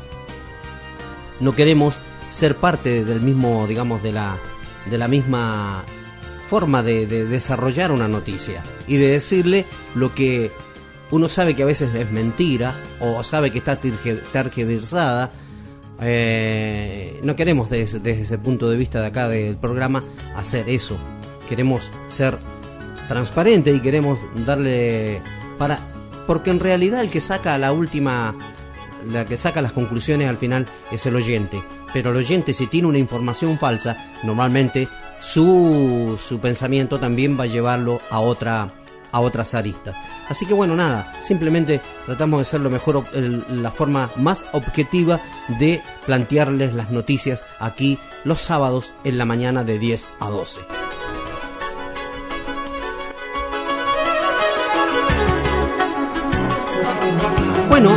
no queremos ser parte del mismo, digamos, de la, de la misma forma de, de desarrollar una noticia y de decirle lo que uno sabe que a veces es mentira o sabe que está tergiversada. Eh, no queremos desde, desde ese punto de vista de acá del programa hacer eso. Queremos ser transparentes y queremos darle para porque en realidad el que saca la última la que saca las conclusiones al final es el oyente. Pero el oyente si tiene una información falsa, normalmente su, su pensamiento también va a llevarlo a otra a otras aristas. Así que bueno, nada, simplemente tratamos de ser lo mejor, la forma más objetiva de plantearles las noticias aquí los sábados en la mañana de 10 a 12. Bueno,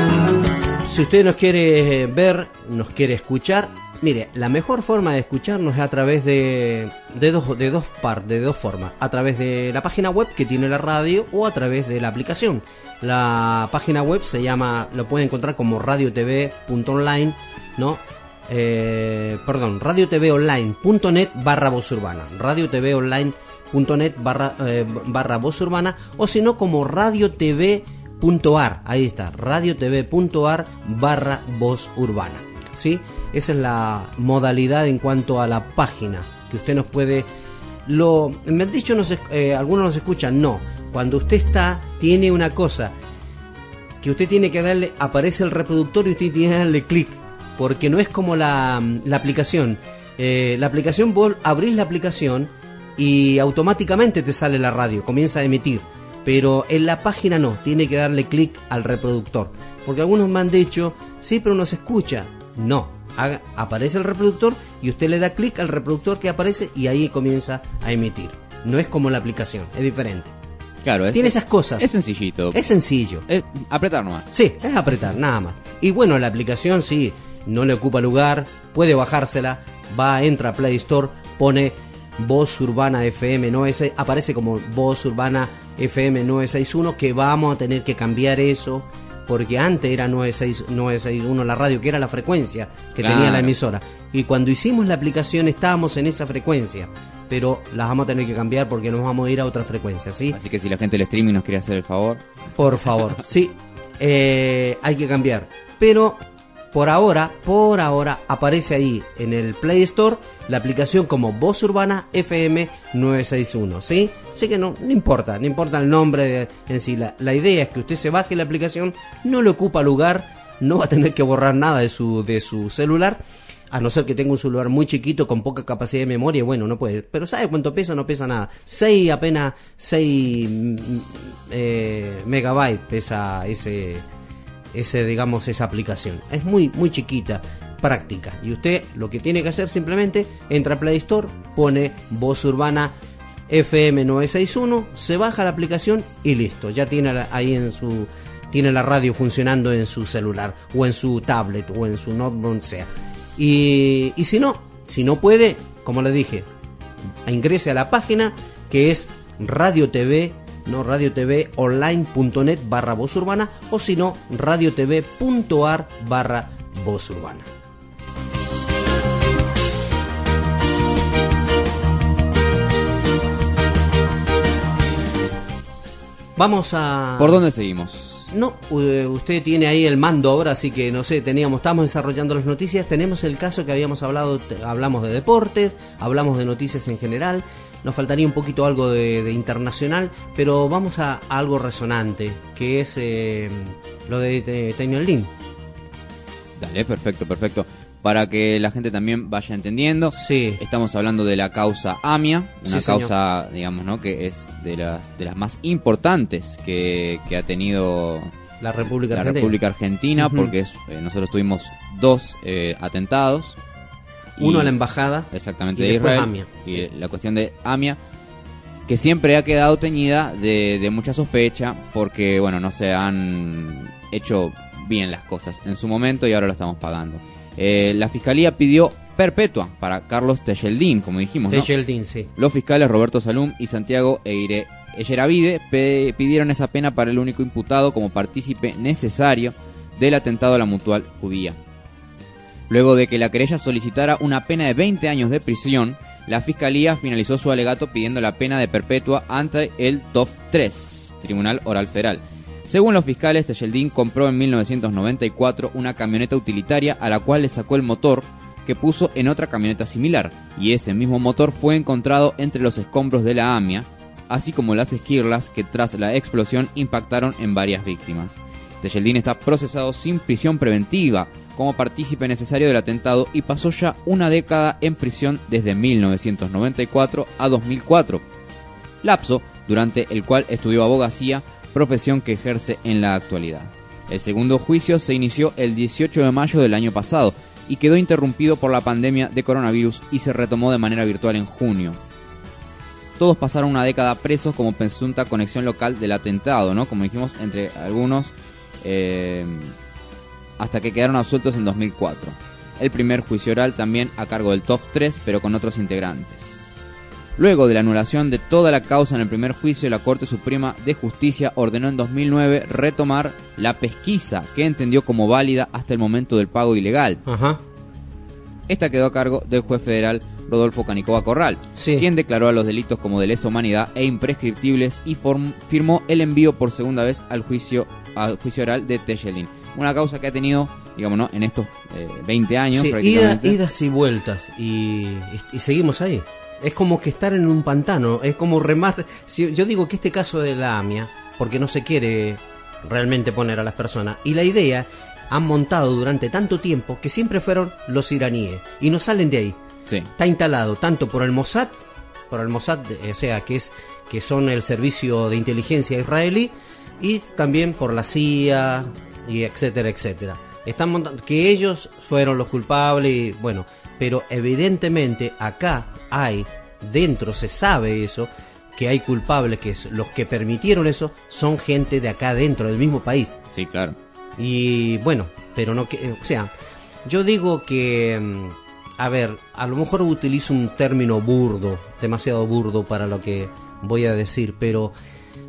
si usted nos quiere ver, nos quiere escuchar, mire, la mejor forma de escucharnos es a través de, de dos, de dos de dos formas. A través de la página web que tiene la radio o a través de la aplicación. La página web se llama, lo puede encontrar como radiotv.online, ¿no? Eh, perdón, radiotvonline.net barra voz urbana. radiotvonline.net barra, eh, barra voz urbana o si no como radiotv.ar. Ahí está, radiotv.ar barra voz urbana. ¿Sí? Esa es la modalidad en cuanto a la página que usted nos puede lo me han dicho eh, algunos nos escuchan no. Cuando usted está tiene una cosa que usted tiene que darle aparece el reproductor y usted tiene que darle clic porque no es como la, la aplicación. Eh, la aplicación vos abrís la aplicación y automáticamente te sale la radio comienza a emitir pero en la página no tiene que darle clic al reproductor. Porque algunos me han dicho sí pero no se escucha no haga- aparece el reproductor y usted le da clic al reproductor que aparece y ahí comienza a emitir. No es como la aplicación, es diferente. Claro, es, Tiene esas cosas. Es sencillito. Es sencillo. Es apretar nomás. Sí, es apretar, nada más. Y bueno, la aplicación sí, no le ocupa lugar, puede bajársela, va, entra a Play Store, pone Voz Urbana FM 96, aparece como Voz Urbana FM 961, que vamos a tener que cambiar eso, porque antes era 96 961 la radio, que era la frecuencia que tenía la emisora. Y cuando hicimos la aplicación estábamos en esa frecuencia. pero las vamos a tener que cambiar porque nos vamos a ir a otra frecuencia, ¿sí? Así que si la gente del streaming nos quiere hacer el favor. Por favor, sí, eh, hay que cambiar. Pero por ahora, por ahora, aparece ahí en el Play Store la aplicación como Voz Urbana FM 961, ¿sí? Así que no, no importa, no importa el nombre en sí. La, idea es que usted se baje la aplicación, no le ocupa lugar, no va a tener que borrar nada de su, de su celular. A no ser que tenga un celular muy chiquito con poca capacidad de memoria, bueno, no puede. Pero ¿sabe cuánto pesa? No pesa nada. 6 apenas 6 eh, megabytes pesa ese, ese, digamos, esa aplicación. Es muy, muy chiquita, práctica. Y usted lo que tiene que hacer simplemente entra a Play Store, pone voz urbana FM 961, se baja la aplicación y listo. Ya tiene la- ahí en su tiene la radio funcionando en su celular o en su tablet o en su notebook sea. Y, y si no, si no puede, como le dije, ingrese a la página que es Radio TV, no Radio TV online.net barra voz urbana o si no radiotv.ar barra voz urbana. Vamos a... ¿Por dónde seguimos? No, usted tiene ahí el mando ahora, así que no sé, teníamos, estamos desarrollando las noticias, tenemos el caso que habíamos hablado, hablamos de deportes, hablamos de noticias en general, nos faltaría un poquito algo de, de internacional, pero vamos a, a algo resonante, que es eh, lo de, de Teño Lin. Dale, perfecto, perfecto. Para que la gente también vaya entendiendo, Sí. estamos hablando de la causa AMIA, una Sí, señor. causa, digamos, ¿no? que es de las, de las más importantes que, que ha tenido La República la Argentina. República Argentina, Ujú. porque es- eh, nosotros tuvimos dos eh, atentados. Uno a la embajada. Exactamente, y de Israel. AMIA. Y la cuestión de AMIA, que siempre ha quedado teñida de, de mucha sospecha, porque, bueno, no se han hecho bien las cosas en su momento y ahora lo estamos pagando. Eh, la fiscalía pidió perpetua para Carlos Tejeldín, como dijimos. ¿no? Tejeldín, sí. Los fiscales Roberto Salum y Santiago Eire Eyeravide pidieron esa pena para el único imputado como partícipe necesario del atentado a la mutual judía. Luego de que la querella solicitara una pena de 20 años de prisión, la fiscalía finalizó su alegato pidiendo la pena de perpetua ante el TOF 3, Tribunal Oral Federal. Según los fiscales, Tejeldín compró en 1994 una camioneta utilitaria a la cual le sacó el motor que puso en otra camioneta similar, y ese mismo motor fue encontrado entre los escombros de la AMIA, así como las esquirlas que tras la explosión impactaron en varias víctimas. Tejeldín está procesado sin prisión preventiva como partícipe necesario del atentado y pasó ya una década en prisión desde 1994 a 2004, lapso durante el cual estudió abogacía, profesión que ejerce en la actualidad. El segundo juicio se inició el 18 de mayo del año pasado y quedó interrumpido por la pandemia de coronavirus y se retomó de manera virtual en junio. Todos pasaron una década presos como presunta conexión local del atentado, ¿no? Como dijimos, entre algunos eh, hasta que quedaron absueltos en 2004. El primer juicio oral también a cargo del TOF 3, pero con otros integrantes. Luego de la anulación de toda la causa en el primer juicio, la Corte Suprema de Justicia ordenó en 2009 retomar la pesquisa que entendió como válida hasta el momento del pago ilegal. Ajá. Esta quedó a cargo del juez federal Rodolfo Canicoba Corral, Sí. quien declaró a los delitos como de lesa humanidad e imprescriptibles y firmó el envío por segunda vez al juicio, al juicio oral de Tejelin. Una causa que ha tenido, digamos, ¿no? en estos eh, 20 años Sí, ida- idas y vueltas y, seguimos ahí. Es como que estar en un pantano, es como remar. Si, yo digo que este caso de la AMIA, porque no se quiere realmente poner a las personas, y la idea han montado durante tanto tiempo que siempre fueron los iraníes y no salen de ahí. Sí. Está instalado tanto por el Mossad, por el Mossad, o sea, que es que son el servicio de inteligencia israelí y también por la CIA y etcétera, etcétera. Están montando que ellos fueron los culpables y bueno, pero evidentemente acá hay dentro se sabe eso que hay culpables que es, los que permitieron eso son gente de acá dentro del mismo país. Sí, claro. Y bueno, pero no que, o sea, yo digo que, mm, a ver, a lo mejor utilizo un término burdo, demasiado burdo para lo que voy a decir, pero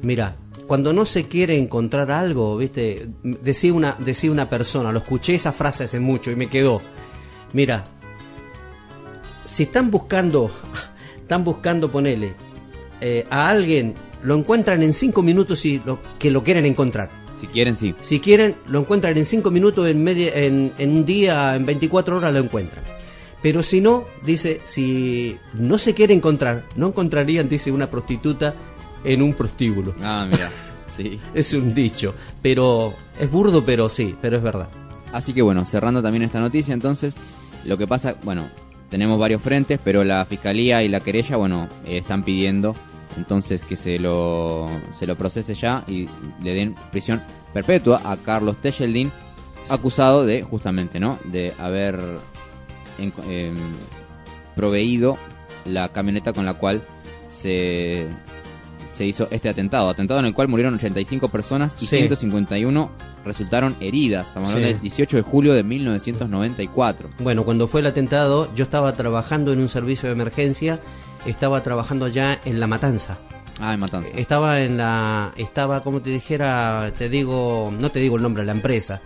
mira, cuando no se quiere encontrar algo, viste, decía una, decía una persona, lo escuché esa frase hace mucho y me quedó, mira, si están buscando están buscando, ponele, eh, a alguien, lo encuentran en cinco minutos y lo, que lo quieren encontrar. Si quieren, sí. Si quieren, lo encuentran en cinco minutos, en, media, en, en un día, en 24 horas lo encuentran. Pero si no, dice, si no se quiere encontrar, no encontrarían, dice, una prostituta en un prostíbulo. Ah, mira, sí. Es un dicho, pero es burdo, pero sí, pero es verdad. Así que bueno, cerrando también esta noticia, entonces, lo que pasa, bueno, tenemos varios frentes, pero la fiscalía y la querella, bueno, eh, están pidiendo entonces que se lo, se lo procese ya y le den prisión perpetua a Carlos Techeldin, acusado de, justamente, ¿no? De haber en- em, proveído la camioneta con la cual se, se hizo este atentado. Atentado en el cual murieron 85 personas y Sí. 151 resultaron heridas. Estamos hablando Sí. del 18 de julio de 1994. Bueno, cuando fue el atentado, yo estaba trabajando en un servicio de emergencia, estaba trabajando allá en La Matanza. Ah, en Matanza. Estaba en la. Estaba, como te dijera, te digo. No te digo el nombre de la empresa.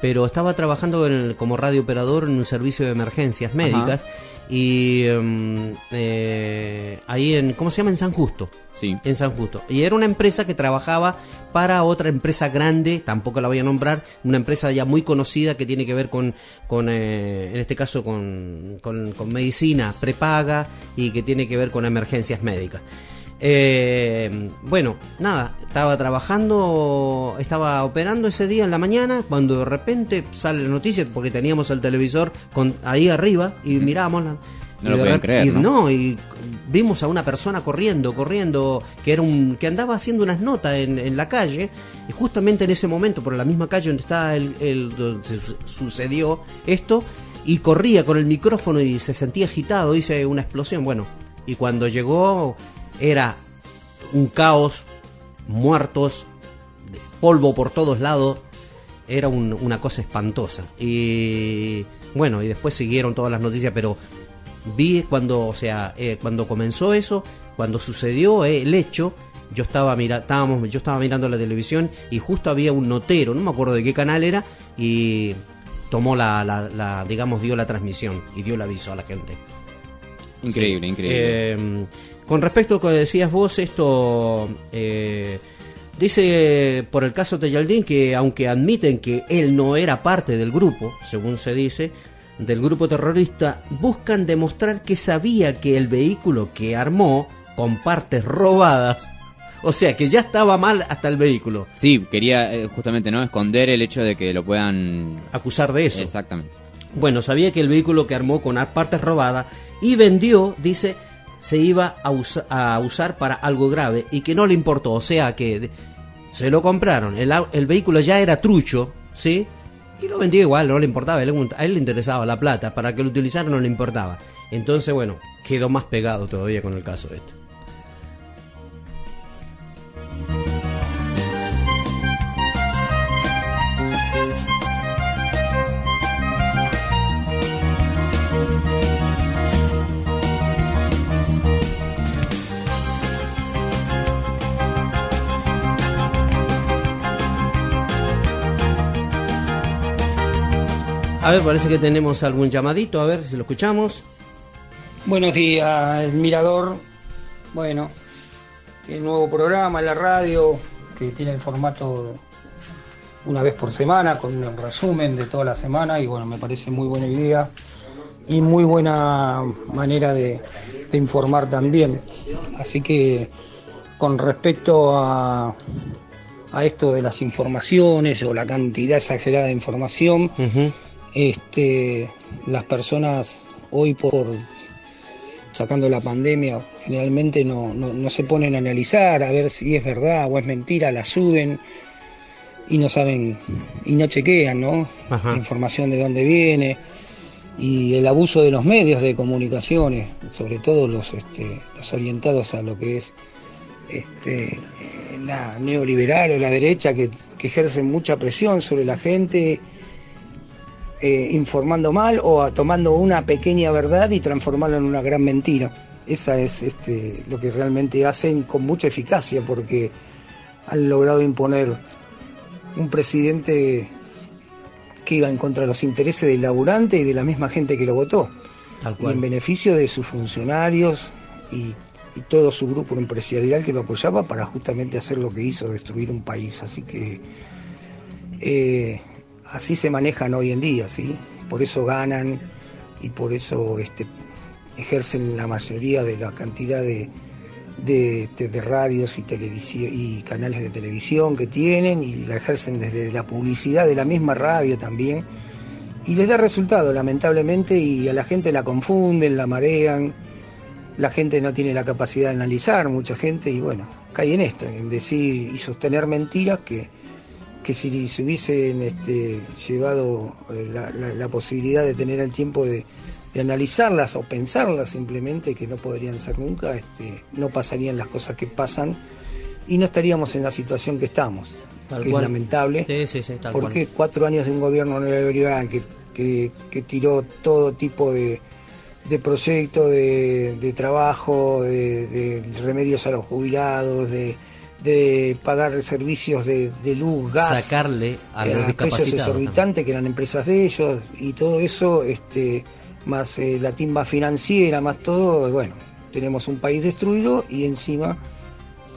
Pero estaba trabajando en- como radio operador en un servicio de emergencias médicas. Y. em, eh, ahí en. ¿Cómo se llama? En San Justo. Sí. En San Justo. Y era una empresa que trabajaba para otra empresa grande, tampoco la voy a nombrar, una empresa ya muy conocida que tiene que ver con, con eh, en este caso, con, con, con medicina prepaga y que tiene que ver con emergencias médicas. Eh, bueno, nada, estaba trabajando, estaba operando ese día en la mañana, cuando de repente sale la noticia, porque teníamos el televisor con, ahí arriba y mirábamos la- No y lo rep- creer, y ¿no? y vimos a una persona corriendo, corriendo, que era un, que andaba haciendo unas notas en, en la calle, y justamente en ese momento, por la misma calle donde está el, el- donde su- sucedió esto, y corría con el micrófono y se sentía agitado, dice una explosión, bueno, y cuando llegó era un caos, muertos, polvo por todos lados, era un- una cosa espantosa. Y bueno, y después siguieron todas las noticias, pero vi cuando, o sea, eh, cuando comenzó eso, cuando sucedió eh, el hecho, yo estaba mira, estábamos, yo estaba mirando la televisión y justo había un notero, no me acuerdo de qué canal era, y tomó la, la- la, digamos, dio la transmisión y dio el aviso a la gente. Increíble, Sí. increíble. Eh, con respecto a lo que decías vos, esto eh, dice por el caso de Yaldín que aunque admiten que él no era parte del grupo, según se dice, del grupo terrorista, buscan demostrar que sabía que el vehículo que armó con partes robadas, o sea que ya estaba mal hasta el vehículo, Sí, quería eh, justamente no esconder el hecho de que lo puedan... acusar de eso. Exactamente. Bueno, sabía que el vehículo que armó con partes robadas y vendió, dice, se iba a, a usar para algo grave y que no le importó. O sea que se lo compraron. El, el vehículo ya era trucho, ¿sí? Y lo vendió igual, no le importaba. A él le interesaba la plata. Para que lo utilizara no le importaba. Entonces, bueno, quedó más pegado todavía con el caso este. A ver, parece que tenemos algún llamadito. A ver si lo escuchamos. Buenos días, Mirador. Bueno, el nuevo programa en la radio que tiene el formato una vez por semana con un resumen de toda la semana y bueno, me parece muy buena idea y muy buena manera de, de informar también. Así que con respecto a, a esto de las informaciones o la cantidad exagerada de información, este, las personas hoy por sacando la pandemia generalmente no, no, no se ponen a analizar a ver si es verdad o es mentira, la suben y no saben y no chequean ¿no? Ajá. la información de dónde viene y el abuso de los medios de comunicaciones, sobre todo los, este, los orientados a lo que es este, la neoliberal o la derecha que, que ejercen mucha presión sobre la gente eh, informando mal o a- tomando una pequeña verdad y transformarla en una gran mentira. Esa es este, lo que realmente hacen con mucha eficacia porque han logrado imponer un presidente que iba en contra de los intereses del laburante y de la misma gente que lo votó Tal y en beneficio de sus funcionarios y, y todo su grupo empresarial que lo apoyaba para justamente hacer lo que hizo, destruir un país. Así que eh, así se manejan hoy en día, ¿sí? Por eso ganan y por eso este, ejercen la mayoría de la cantidad de, de, este, radios y, y canales de televisión que tienen y la ejercen desde la publicidad de la misma radio también. Y les da resultado, lamentablemente, y a la gente la confunden, la marean. La gente no tiene la capacidad de analizar, mucha gente, y bueno, cae en esto, en decir y sostener mentiras que, que si se hubiesen este, llevado eh, la, la- la posibilidad de tener el tiempo de, de analizarlas o pensarlas simplemente, que no podrían ser nunca, este, no pasarían las cosas que pasan y no estaríamos en la situación que estamos, Tal que cual. es lamentable. Sí, sí, sí, tal porque cual. cuatro años de un gobierno neoliberal que, que, que tiró todo tipo de, de proyectos de, de trabajo, de, de remedios a los jubilados, de, de pagar servicios de, de luz, gas, Sacarle a eh, los precios discapacitados. exorbitantes que eran empresas de ellos y todo eso, este, más eh, la timba financiera, más todo, bueno, tenemos un país destruido y encima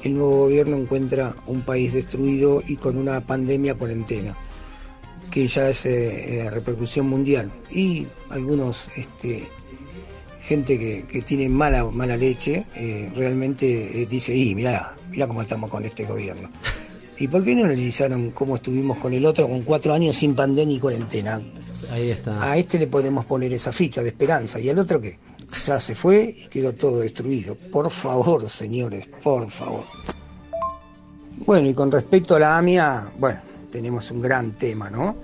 el nuevo gobierno encuentra un país destruido y con una pandemia cuarentena que ya es eh, eh, repercusión mundial y algunos este, gente que, que tiene mala mala leche eh, realmente eh, dice y mira mira cómo estamos con este gobierno y por qué no analizaron cómo estuvimos con el otro con cuatro años sin pandemia y cuarentena Ahí está. a este le podemos poner esa ficha de esperanza y al otro que ya se fue y quedó todo destruido. Por favor, señores, por favor. Bueno, y con respecto a la AMIA, bueno, tenemos un gran tema, ¿no?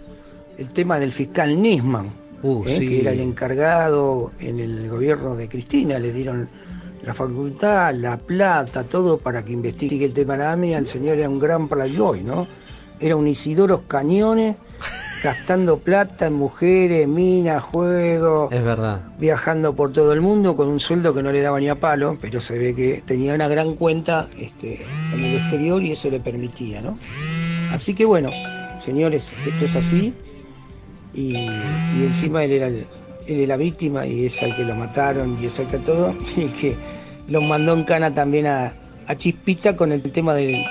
El tema del fiscal Nisman, Uh, ¿eh? sí. que era el encargado en el gobierno de Cristina, le dieron la facultad, la plata, todo para que investigue el tema de la AMIA. El señor era un gran playboy, ¿no? Era un Isidoro Cañones, gastando plata en mujeres, minas, juegos, Es verdad. viajando por todo el mundo con un sueldo que no le daba ni a palo, pero se ve que tenía una gran cuenta este, en el exterior y eso le permitía, ¿no? Así que bueno, señores, esto es así y, encima él era, él era la víctima y es al que lo mataron y es al que todo, y que lo mandó en cana también a, a Chispita con el tema del-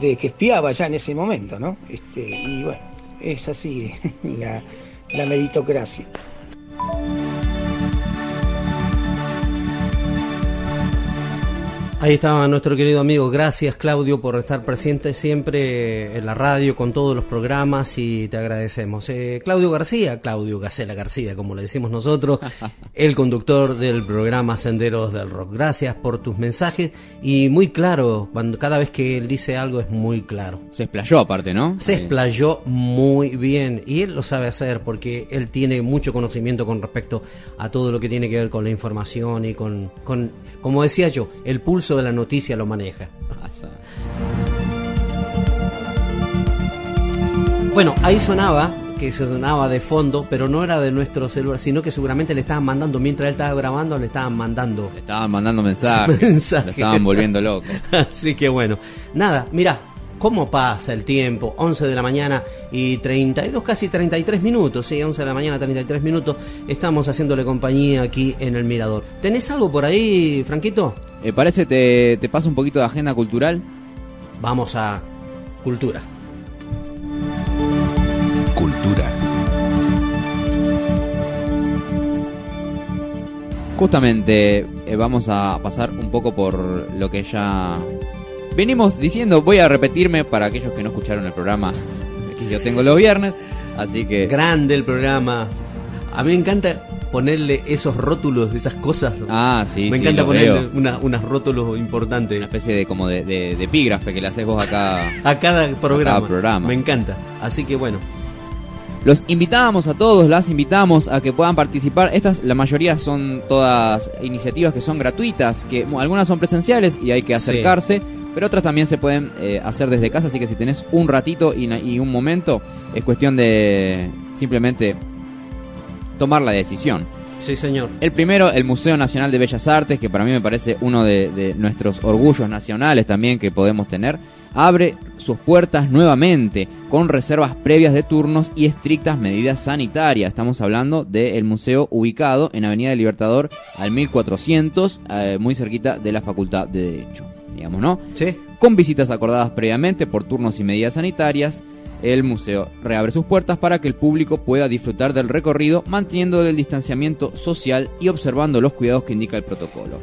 de que espiaba ya en ese momento, ¿no? Este, y bueno, es así la meritocracia. Ahí estaba nuestro querido amigo. Gracias, Claudio, por estar presente siempre en la radio con todos los programas y te agradecemos. Eh, Claudio García, Claudio Gacela García, como le decimos nosotros, el conductor del programa Senderos del Rock. Gracias por tus mensajes y muy claro, cuando cada vez que él dice algo es muy claro. Se explayó aparte, ¿no? Se explayó muy bien y él lo sabe hacer porque él tiene mucho conocimiento con respecto a todo lo que tiene que ver con la información y con, con como decía yo, el pulso de la noticia lo maneja. Bueno, ahí sonaba, que sonaba de fondo, pero no era de nuestro celular, sino que seguramente le estaban mandando, mientras él estaba grabando, le estaban mandando Le estaban mandando mensajes. Mensajes. Lo estaban volviendo loco. Así que bueno, nada, mira, cómo pasa el tiempo, 11 de la mañana y 32, casi 33 minutos, sí, 11 de la mañana, 33 minutos, estamos haciéndole compañía aquí en el Mirador. ¿Tenés algo por ahí, Franquito? Eh, parece te, te paso un poquito de agenda cultural. Vamos a cultura. Cultura. Justamente eh, vamos a pasar un poco por lo que ya venimos diciendo. Voy a repetirme para aquellos que no escucharon el programa que yo tengo los viernes. Así que Grande el programa. A mí me encanta ponerle esos rótulos de esas cosas. Ah, sí, Me sí, encanta ponerle una- unos rótulos una importantes especie de como de, de- de epígrafe que le haces vos acá. a cada programa. cada programa. Me encanta. Así que bueno, Los invitamos a todos, las invitamos a que puedan participar. Estas, la mayoría son todas iniciativas que son gratuitas, que algunas son presenciales y hay que Sí. Pero otras también se pueden eh, hacer desde casa, así que si tenés un ratito y, un momento, es cuestión de simplemente tomar la decisión. sí señor. El primero, el Museo Nacional de Bellas Artes, que para mí me parece uno de, de nuestros orgullos nacionales también que podemos tener. abre sus puertas nuevamente con reservas previas de turnos y estrictas medidas sanitarias. Estamos hablando del museo ubicado en Avenida del Libertador al 1400, eh, muy cerquita de la Facultad de Derecho. Digamos, ¿no? Sí. Con visitas acordadas previamente por turnos y medidas sanitarias, el museo reabre sus puertas para que el público pueda disfrutar del recorrido manteniendo el distanciamiento social y observando los cuidados que indica el protocolo.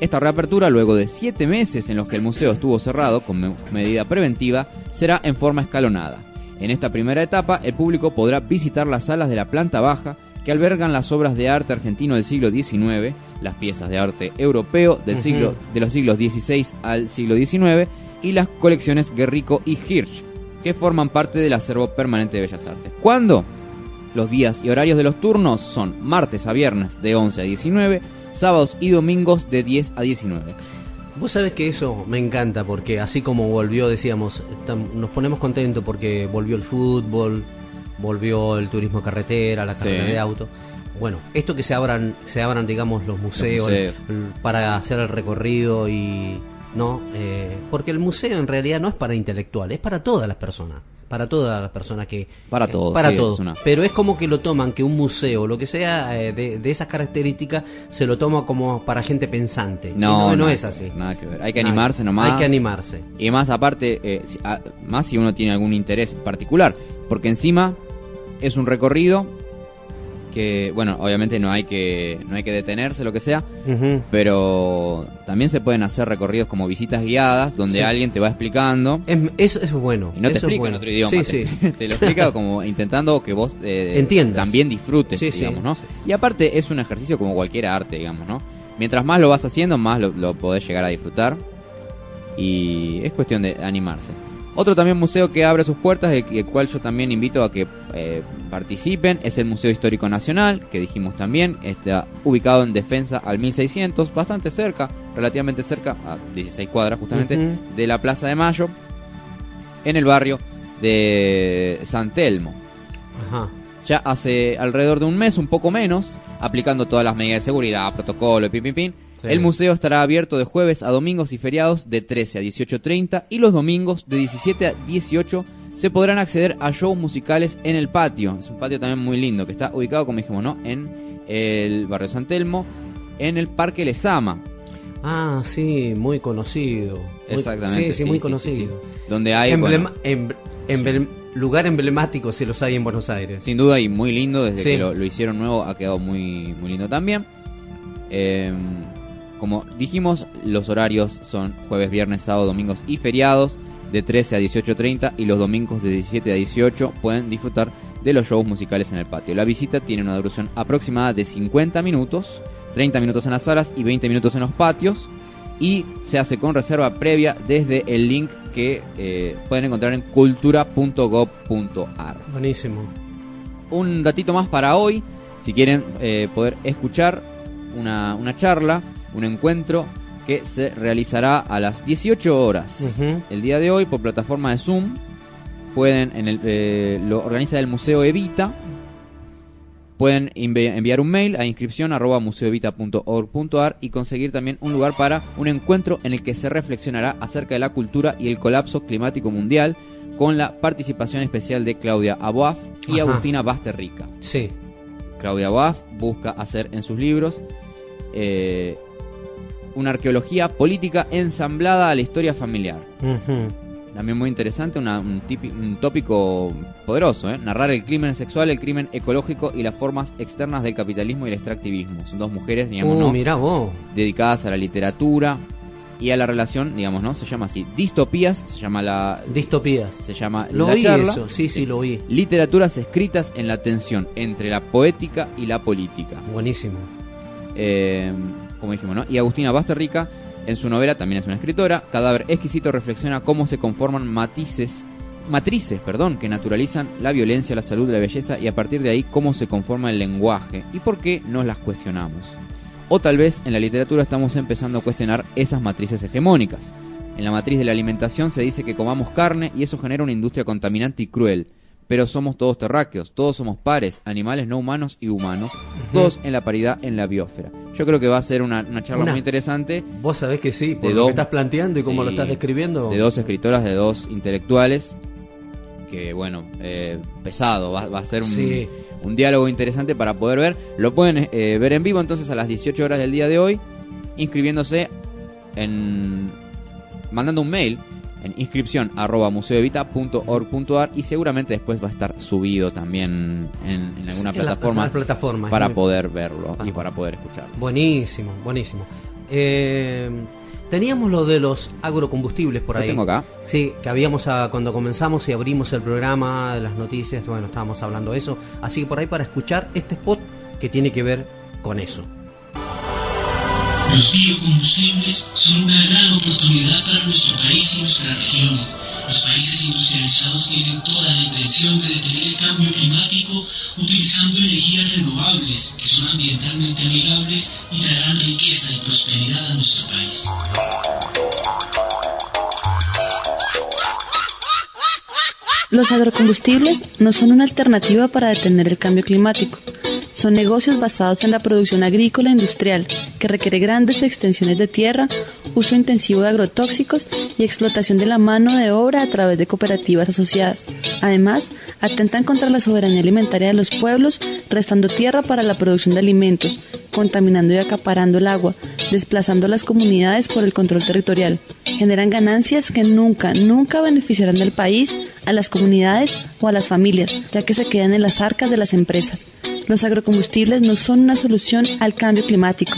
Esta reapertura, luego de siete meses en los que el museo estuvo cerrado con me- medida preventiva, será en forma escalonada. En esta primera etapa, el público podrá visitar las salas de la planta baja que albergan las obras de arte argentino del siglo XIX, las piezas de arte europeo del siglo, de los siglos XVI al siglo XIX y las colecciones Guerrico y Hirsch, que forman parte del acervo permanente de Bellas Artes. ¿Cuándo? Los días y horarios de los turnos son martes a viernes de 11 a 19, sábados y domingos de 10 a 19. Vos sabés que eso me encanta porque así como volvió, decíamos, nos ponemos contentos porque volvió el fútbol, volvió el turismo carretera, la Sí. carrera de auto. Bueno, esto que se abran, se abran, digamos, los museos, para hacer el recorrido y no, Eh, porque el museo en realidad no es para intelectuales, es para todas las personas, para todas las personas que Para eh, todos, para sí, todos. es una- Pero es como que lo toman que un museo, lo que sea eh, de, de esas características, se lo toma como para gente pensante. No, no, no nada es así. Nada que ver. Hay que Hay- animarse nomás. Hay que animarse. Y más aparte, eh, si- a- más si uno tiene algún interés particular, porque encima es un recorrido que, bueno, obviamente no hay que no hay que detenerse, lo que sea, pero también se pueden hacer recorridos como visitas guiadas, donde Sí. alguien te va explicando Es, eso, es bueno. y no te eso explica bueno. en otro idioma, Sí, te, sí. te lo explica como intentando que vos eh, Entiendas. también disfrutes, digamos, ¿no? Y aparte es un ejercicio como cualquier arte, digamos, ¿no? Mientras más lo vas haciendo, más lo, lo podés llegar a disfrutar y es cuestión de animarse. Otro también museo que abre sus puertas, el cual yo también invito a que eh, participen, es el Museo Histórico Nacional, que dijimos también, está ubicado en Defensa al 1600, bastante cerca, relativamente cerca, a 16 cuadras justamente, de la Plaza de Mayo, en el barrio de San Telmo. Ajá. Ya hace alrededor de un mes, un poco menos, aplicando todas las medidas de seguridad, protocolo, pin, pin, pin. Sí. El museo estará abierto de jueves a domingos y feriados de 13 a 18.30 y los domingos de 17 a 18 se podrán acceder a shows musicales en el patio. Es un patio también muy lindo que está ubicado, como dijimos, ¿no? En el barrio San Telmo, en el Parque Lesama. Ah, sí, muy conocido. Exactamente. Sí, sí, muy conocido. Donde hay, Emblema- bueno, em- emblem- lugar emblemático si los hay en Buenos Aires. Sin duda y muy lindo, desde que lo, lo hicieron nuevo ha quedado muy, muy lindo también. Eh, como dijimos, los horarios son jueves, viernes, sábado, domingos y feriados de 13 a 18.30 y los domingos de 17 a 18 pueden disfrutar de los shows musicales en el patio. La visita tiene una duración aproximada de 50 minutos, 30 minutos en las salas y 20 minutos en los patios y se hace con reserva previa desde el link que eh, pueden encontrar en cultura.gov.ar Buenísimo. un datito más para hoy, si quieren eh, poder escuchar una, una charla, un encuentro que se realizará a las 18 horas. El día de hoy por plataforma de Zoom pueden en el, eh, lo organiza el Museo Evita. Pueden envi- enviar un mail a inscripción arroba museoevita.org.ar y conseguir también un lugar para un encuentro en el que se reflexionará acerca de la cultura y el colapso climático mundial con la participación especial de Claudia Aboaf y Ajá. Agustina Basterrica. Sí. Claudia Boaf busca hacer en sus libros eh, una arqueología política ensamblada a la historia familiar. También muy interesante, una- un, tipi- un tópico poderoso, ¿eh? narrar el crimen sexual, el crimen ecológico y las formas externas del capitalismo y el extractivismo. Son dos mujeres, digamos, Uh, ¿no? mirá vos. dedicadas a la literatura y a la relación, digamos, ¿no? Se llama así. Distopías, se llama la, Distopías. se llama Lo la vi charla. eso, sí, sí, lo vi. Literaturas escritas en la tensión entre la poética y la política. Buenísimo. Eh, como dijimos, ¿no? Y Agustina Basterrica, en su novela, también es una escritora, Cadáver Exquisito reflexiona cómo se conforman matices, matrices, perdón, que naturalizan la violencia, la salud, la belleza y a partir de ahí cómo se conforma el lenguaje y por qué nos las cuestionamos. O tal vez en la literatura estamos empezando a cuestionar esas matrices hegemónicas. En la matriz de la alimentación se dice que comamos carne y eso genera una industria contaminante y cruel. Pero somos todos terráqueos, todos somos pares, animales no humanos y humanos, todos en la paridad en la biosfera. Yo creo que va a ser una, una charla Una- muy interesante Vos sabés que sí, por De lo dos- que estás planteando y cómo lo estás describiendo. de dos escritoras, de dos intelectuales, que bueno, eh, pesado, va, va a ser un, Sí. un diálogo interesante para poder ver. Lo pueden eh, ver en vivo entonces a las 18 horas del día de hoy, inscribiéndose en... mandando un mail en inscripción arroba museoevita.org.ar y seguramente después va a estar subido también en, en alguna plataforma en para poder verlo y Ah. para poder escucharlo. Buenísimo, buenísimo. Eh, teníamos lo de los agrocombustibles por Lo ahí. tengo acá. Sí, que habíamos a- cuando comenzamos y abrimos el programa de las noticias, bueno, estábamos hablando de eso. Así que por ahí para escuchar este spot que tiene que ver con eso. Los biocombustibles son una gran oportunidad para nuestro país y nuestras regiones. Los países industrializados tienen toda la intención de detener el cambio climático utilizando energías renovables que son ambientalmente amigables y traerán riqueza y prosperidad a nuestro país. Los agrocombustibles no son una alternativa para detener el cambio climático. Son negocios basados en la producción agrícola e industrial, que requiere grandes extensiones de tierra, uso intensivo de agrotóxicos y explotación de la mano de obra a través de cooperativas asociadas. Además, atentan contra la soberanía alimentaria de los pueblos, restando tierra para la producción de alimentos, contaminando y acaparando el agua, desplazando a las comunidades por el control territorial. Generan ganancias que nunca, nunca beneficiarán del país, a las comunidades o a las familias, ya que se quedan en las arcas de las empresas. Los agrocombustibles no son una solución al cambio climático,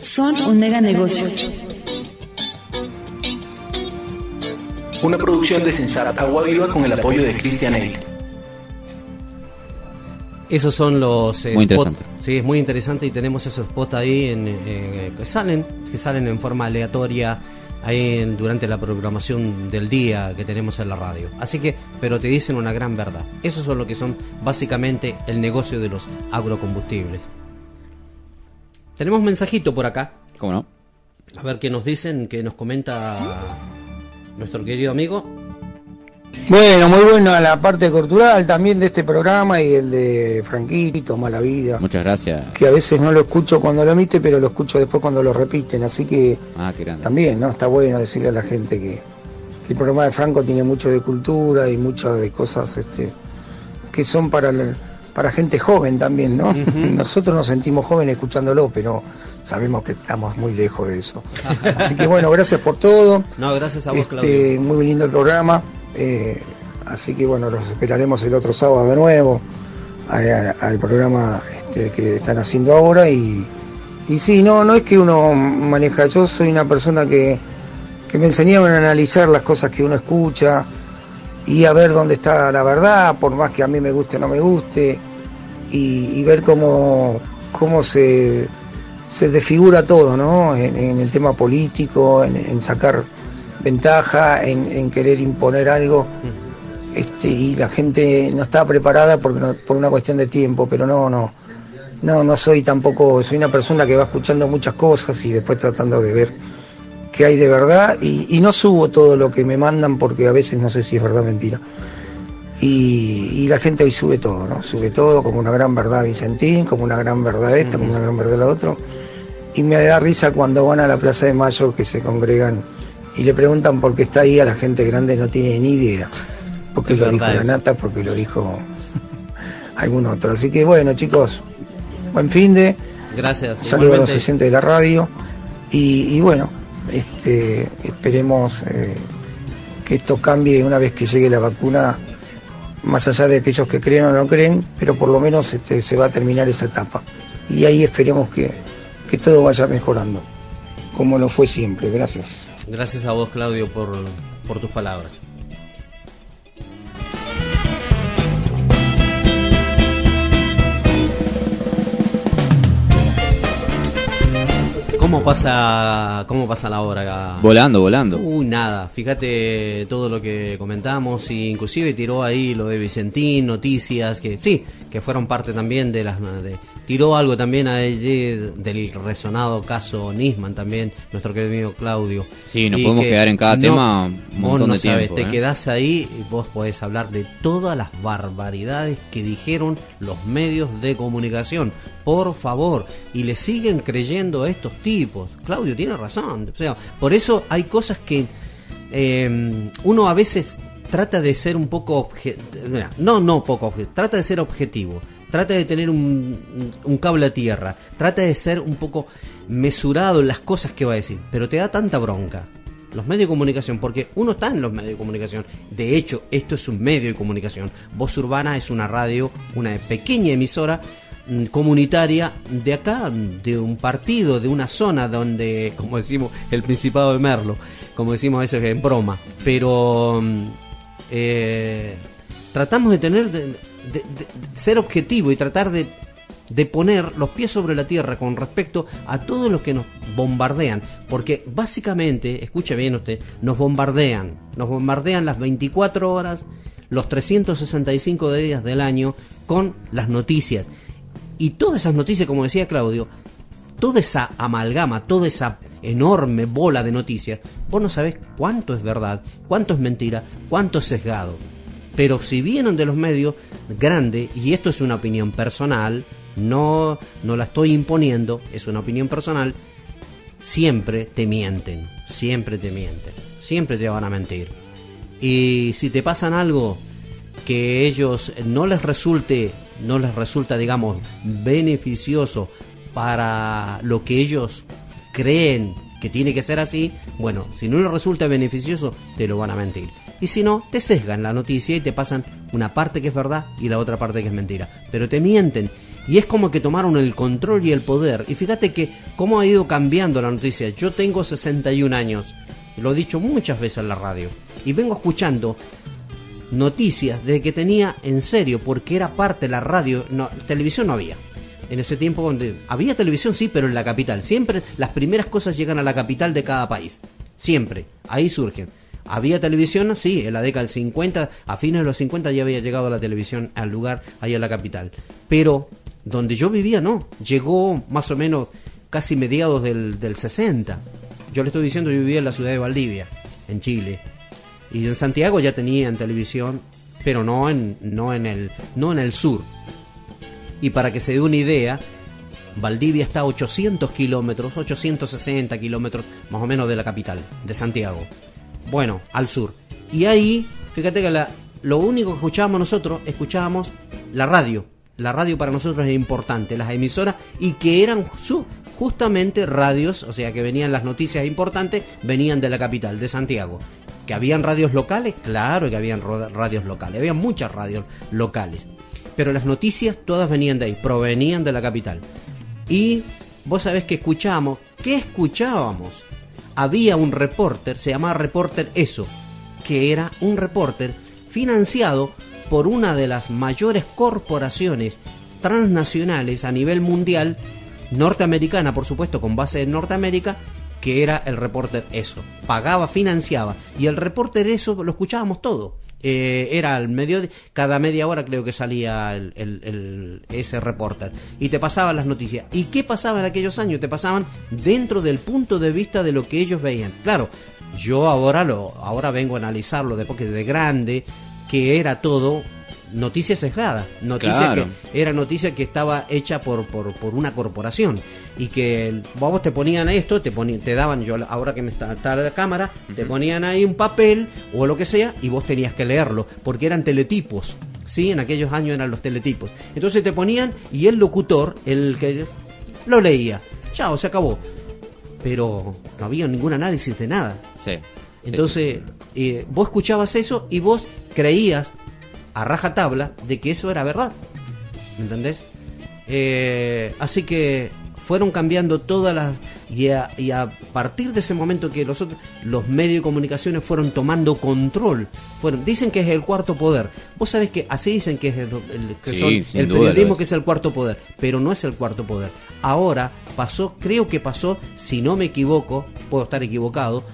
son un mega negocio. Una producción de Sensat Agua Viva con el apoyo de Christian Aid. Esos son los eh, Muy spots. interesante. Sí, es muy interesante y tenemos esos spots ahí en, eh, que salen, que salen en forma aleatoria en- durante la programación del día que tenemos en la radio. Así que, pero te dicen una gran verdad. Esos son lo que son básicamente el negocio de los agrocombustibles. Tenemos un mensajito por acá. ¿Cómo no? A ver qué nos dicen, qué nos comenta nuestro querido amigo. Bueno, muy buena la parte cultural también de este programa y el de Franquito, Mala Vida. Muchas gracias. Que a veces no lo escucho cuando lo emite, pero lo escucho después cuando lo repiten. Así que Ah, qué también, ¿no? Está bueno decirle a la gente que, que el programa de Franco tiene mucho de cultura y mucho de cosas este, que son para, la- para gente joven también, ¿no? Nosotros nos sentimos jóvenes escuchándolo, pero sabemos que estamos muy lejos de eso. Así que bueno, gracias por todo. No, gracias a vos, Este, Claudio. muy lindo el programa. Eh, así que bueno, los esperaremos el otro sábado de nuevo al programa este, que están haciendo ahora. Y, y sí, no, no es que uno maneja. Yo soy una persona que, que me enseñaron a analizar las cosas que uno escucha y a ver dónde está la verdad, por más que a mí me guste o no me guste, y, ver cómo, cómo se, se desfigura todo, ¿no? En, el tema político, en sacar ventaja, en, en querer imponer algo. Este, y la gente no está preparada porque no- por una cuestión de tiempo, pero no, no, no, no soy tampoco, soy una persona que va escuchando muchas cosas y después tratando de ver qué hay de verdad y, y no subo todo lo que me mandan porque a veces no sé si es verdad o mentira. Y, y la gente hoy sube todo, ¿no? Sube todo como una gran verdad Vicentín, como una gran verdad esta, como una gran verdad la otra. Y me da risa cuando van a la Plaza de Mayo que se congregan y le preguntan por qué está ahí a la gente grande no tiene ni idea. Porque Es lo dijo verdad la eso. nata, porque lo dijo algún otro. Así que bueno, chicos, buen fin de. Gracias. Saludos a los oyentes de la radio. Y, y bueno, este, esperemos eh, que esto cambie una vez que llegue la vacuna, más allá de aquellos que creen o no creen, pero por lo menos este, se va a terminar esa etapa. Y ahí esperemos que, que todo vaya mejorando, como lo fue siempre. Gracias. Gracias a vos, Claudio, por, por tus palabras. ¿Cómo pasa, cómo pasa la hora? Volando, volando. Uy, nada, fíjate todo lo que comentamos, y inclusive tiró ahí lo de Vicentín, noticias, que sí, que fueron parte también de las... De, tiró algo también allí del resonado caso Nisman también, nuestro querido Claudio. Sí, nos Y podemos que quedar en cada no- tema un montón no de sabés, tiempo. Te ¿eh? quedás ahí y vos podés hablar de todas las barbaridades que dijeron los medios de comunicación. Por favor, y le siguen creyendo a estos tipos. Claudio tiene razón. O sea, por eso hay cosas que eh, uno a veces trata de ser un poco obje- no no poco obje- trata de ser objetivo trata de tener un, un cable a tierra trata de ser un poco mesurado en las cosas que va a decir pero te da tanta bronca los medios de comunicación porque uno está en los medios de comunicación de hecho esto es un medio de comunicación Voz Urbana es una radio una pequeña emisora comunitaria de acá, de un partido, de una zona donde, como decimos, el Principado de Merlo, como decimos a veces en broma, pero mm, eh, tratamos de tener, de ser objetivo y tratar de, de poner los pies sobre la tierra con respecto a todos los que nos bombardean, porque básicamente, escuche bien usted, nos bombardean, nos bombardean las 24 horas, los 365 días del año con las noticias. Y todas esas noticias, como decía Claudio, toda esa amalgama, toda esa enorme bola de noticias, vos no sabés cuánto es verdad, cuánto es mentira, cuánto es sesgado. Pero si vienen de los medios grande, y esto es una opinión personal, no, no la estoy imponiendo, es una opinión personal, siempre te mienten, siempre te mienten, siempre te van a mentir. Y si te pasan algo que ellos no les resulte, no les resulta, digamos, beneficioso para lo que ellos creen que tiene que ser así, bueno, si no les resulta beneficioso, te lo van a mentir. Y si no, te sesgan la noticia y te pasan una parte que es verdad y la otra parte que es mentira. Pero te mienten. Y es como que tomaron el control y el poder. Y fíjate que cómo ha ido cambiando la noticia. Yo tengo 61 años. Lo he dicho muchas veces en la radio. Y vengo escuchando noticias desde que tenía en serio, porque era parte de la radio. No, televisión no había. En ese tiempo donde había televisión, sí, pero en la capital. Siempre las primeras cosas llegan a la capital de cada país. Siempre. Ahí surgen. Había televisión, sí, en la década del 50, a fines de los 50 ya había llegado la televisión al lugar, ahí en la capital. Pero donde yo vivía, no. Llegó más o menos casi mediados del, del 60. Yo le estoy diciendo, yo vivía en la ciudad de Valdivia, en Chile. Y en Santiago ya tenían televisión, pero no en, no en, el, no en el sur. Y para que se dé una idea, Valdivia está a 800 kilómetros, 860 kilómetros más o menos de la capital, de Santiago. Bueno, al sur. Y ahí, fíjate que la- lo único que escuchábamos nosotros, escuchábamos la radio. La radio para nosotros era importante, las emisoras, y que eran justamente radios, o sea que venían las noticias importantes, venían de la capital, de Santiago. Habían radios locales, claro que habían radios locales, había muchas radios locales. Pero las noticias todas venían de ahí, provenían de la capital. Y vos sabés que escuchábamos, ¿qué escuchábamos? Había un reporter, se llamaba Reporter Eso, que era un reporter financiado por una de las mayores corporaciones transnacionales a nivel mundial, norteamericana por supuesto, con base en Norteamérica, que era el reporter Eso. Pagaba, financiaba. Y el reporter Eso lo escuchábamos todo. Eh, era al medio cada media hora creo que salía el, el- ese reporter y te pasaban las noticias y qué pasaba en aquellos años te pasaban dentro del punto de vista de lo que ellos veían claro yo ahora lo ahora vengo a analizarlo de porque de grande que era todo noticia sesgada noticia Claro. que era noticia que estaba hecha por, por, por una corporación y que vos te ponían esto, te ponían, te daban, yo ahora que me está, está la cámara, te ponían ahí un papel o lo que sea y vos tenías que leerlo, porque eran teletipos, ¿sí? En aquellos años eran los teletipos. Entonces te ponían y el locutor, el que lo leía, chao, se acabó. Pero no había ningún análisis de nada. Sí. Entonces, eh, vos escuchabas eso y vos creías a rajatabla de que eso era verdad. ¿Me entendés? Eh, así que fueron cambiando todas las y a, y a partir de ese momento que los otros, los medios de comunicaciones fueron tomando control fueron dicen que es el cuarto poder vos sabés que así dicen que es el, el- que Sí, son el periodismo es. que es el cuarto poder pero no es el cuarto poder ahora pasó creo que pasó si no me equivoco puedo estar equivocado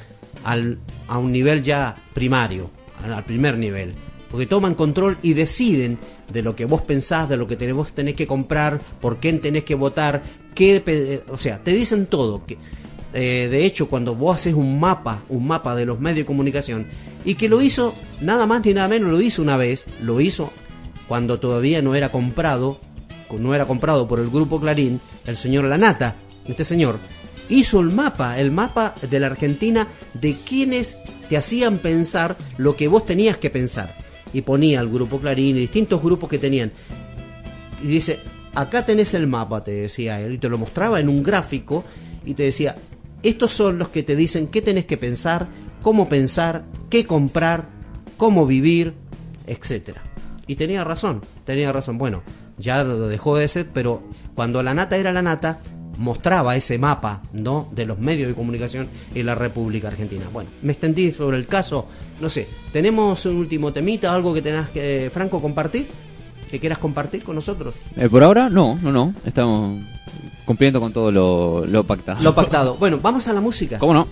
al, a un nivel ya primario al primer nivel porque toman control y deciden de lo que vos pensás, de lo que vos tenés que comprar, por qué tenés que votar, qué, o sea, te dicen todo. Eh, de hecho, cuando vos haces un mapa, un mapa de los medios de comunicación, y que lo hizo nada más ni nada menos, lo hizo una vez, lo hizo cuando todavía no era comprado, no era comprado por el grupo Clarín, el señor Lanata, este señor, hizo el mapa, el mapa de la Argentina de quienes te hacían pensar lo que vos tenías que pensar. Y ponía el grupo Clarín y distintos grupos que tenían. Y dice, acá tenés el mapa, te decía él, y te lo mostraba en un gráfico y te decía, estos son los que te dicen qué tenés que pensar, cómo pensar, qué comprar, cómo vivir, etcétera. Y tenía razón, tenía razón. Bueno, ya lo dejó de ser, pero cuando la nata era la nata, mostraba ese mapa, ¿no? De los medios de comunicación en la República Argentina. Bueno, me extendí sobre el caso, no sé, ¿tenemos un último temita, algo que tengas que, Franco, compartir? ¿Que quieras compartir con nosotros? Eh, por ahora, no, no, no. Estamos cumpliendo con todo lo, lo pactado. Lo pactado. Bueno, vamos a la música. ¿Cómo no?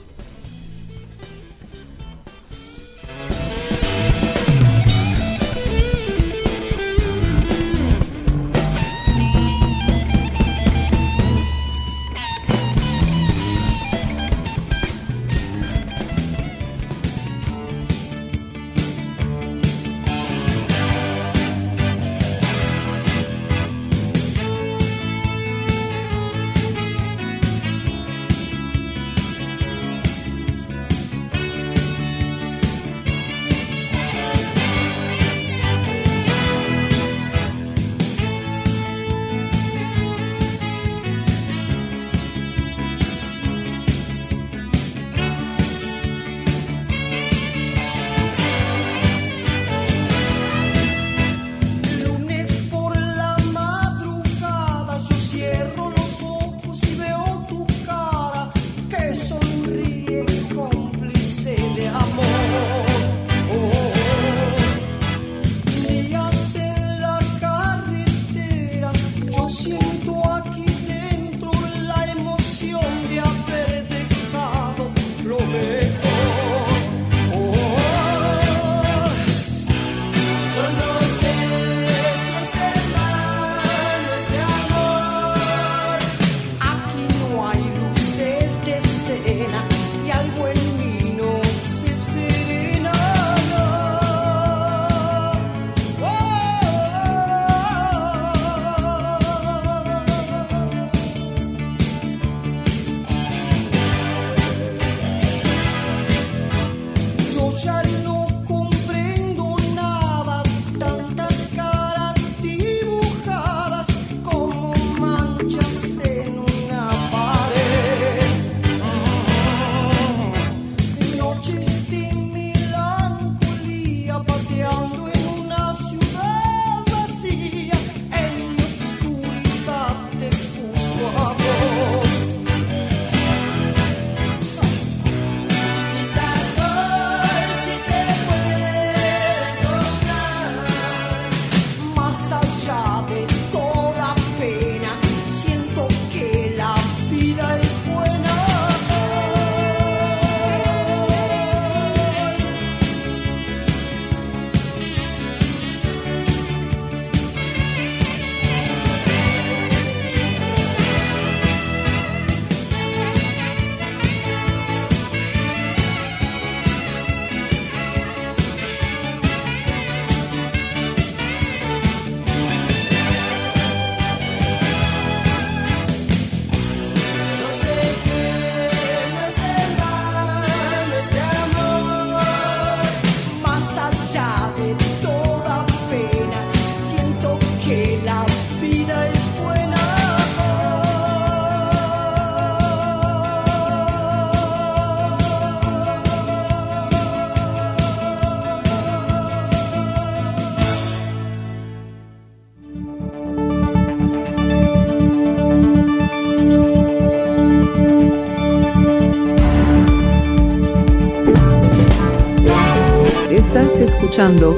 Escuchando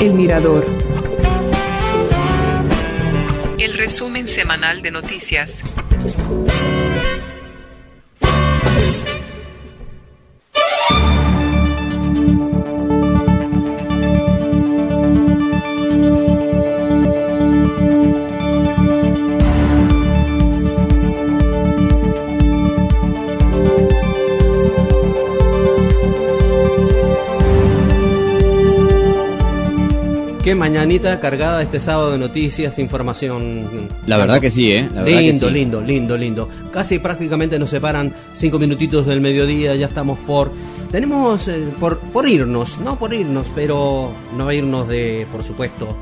El Mirador. El resumen semanal de noticias. Qué mañanita cargada este sábado de noticias, información. La verdad que sí, ¿eh? La verdad lindo, que sí. lindo, lindo, lindo. Casi prácticamente nos separan cinco minutitos del mediodía, ya estamos por... Tenemos eh, por, por irnos, no por irnos, pero no irnos de, por supuesto,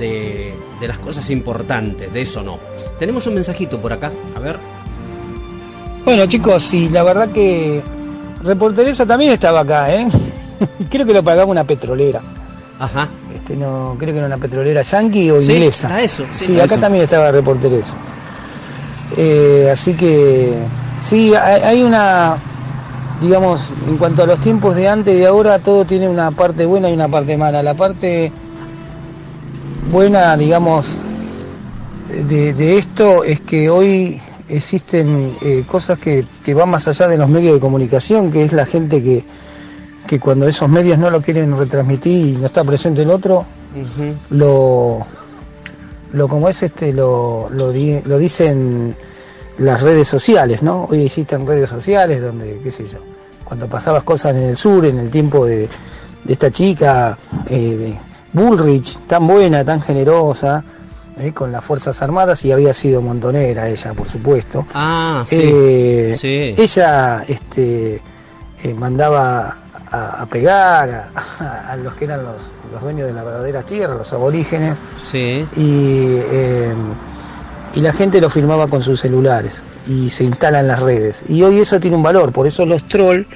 de, de las cosas importantes, de eso no. Tenemos un mensajito por acá, a ver. Bueno, chicos, sí, la verdad que Reporteresa también estaba acá, ¿eh? creo que lo pagaba una petrolera. Ajá. Este, no, creo que era una petrolera yanqui o Sí, inglesa. eso, sí, acá eso. también estaba Reporteresa. Eh, así que, sí, hay, hay una, digamos, en cuanto a los tiempos de antes y de ahora, todo tiene una parte buena y una parte mala. La parte buena, digamos, de, de esto es que hoy existen eh, cosas que, que van más allá de los medios de comunicación, que es la gente que, que cuando esos medios no lo quieren retransmitir y no está presente el otro, lo, lo como es este, lo, lo, di- lo dicen las redes sociales, ¿no? Hoy existen redes sociales donde, qué sé yo, cuando pasabas cosas en el sur, en el tiempo de, de esta chica, eh, de Bullrich, tan buena, tan generosa, eh, con las Fuerzas Armadas y había sido montonera ella, por supuesto. Ah, sí. Eh, sí. Ella este, mandaba a, a pegar a, a los que eran los, los dueños de la verdadera tierra, los aborígenes, Sí. y, eh, y la gente lo firmaba con sus celulares y se instala en las redes. Y hoy eso tiene un valor, por eso los trolls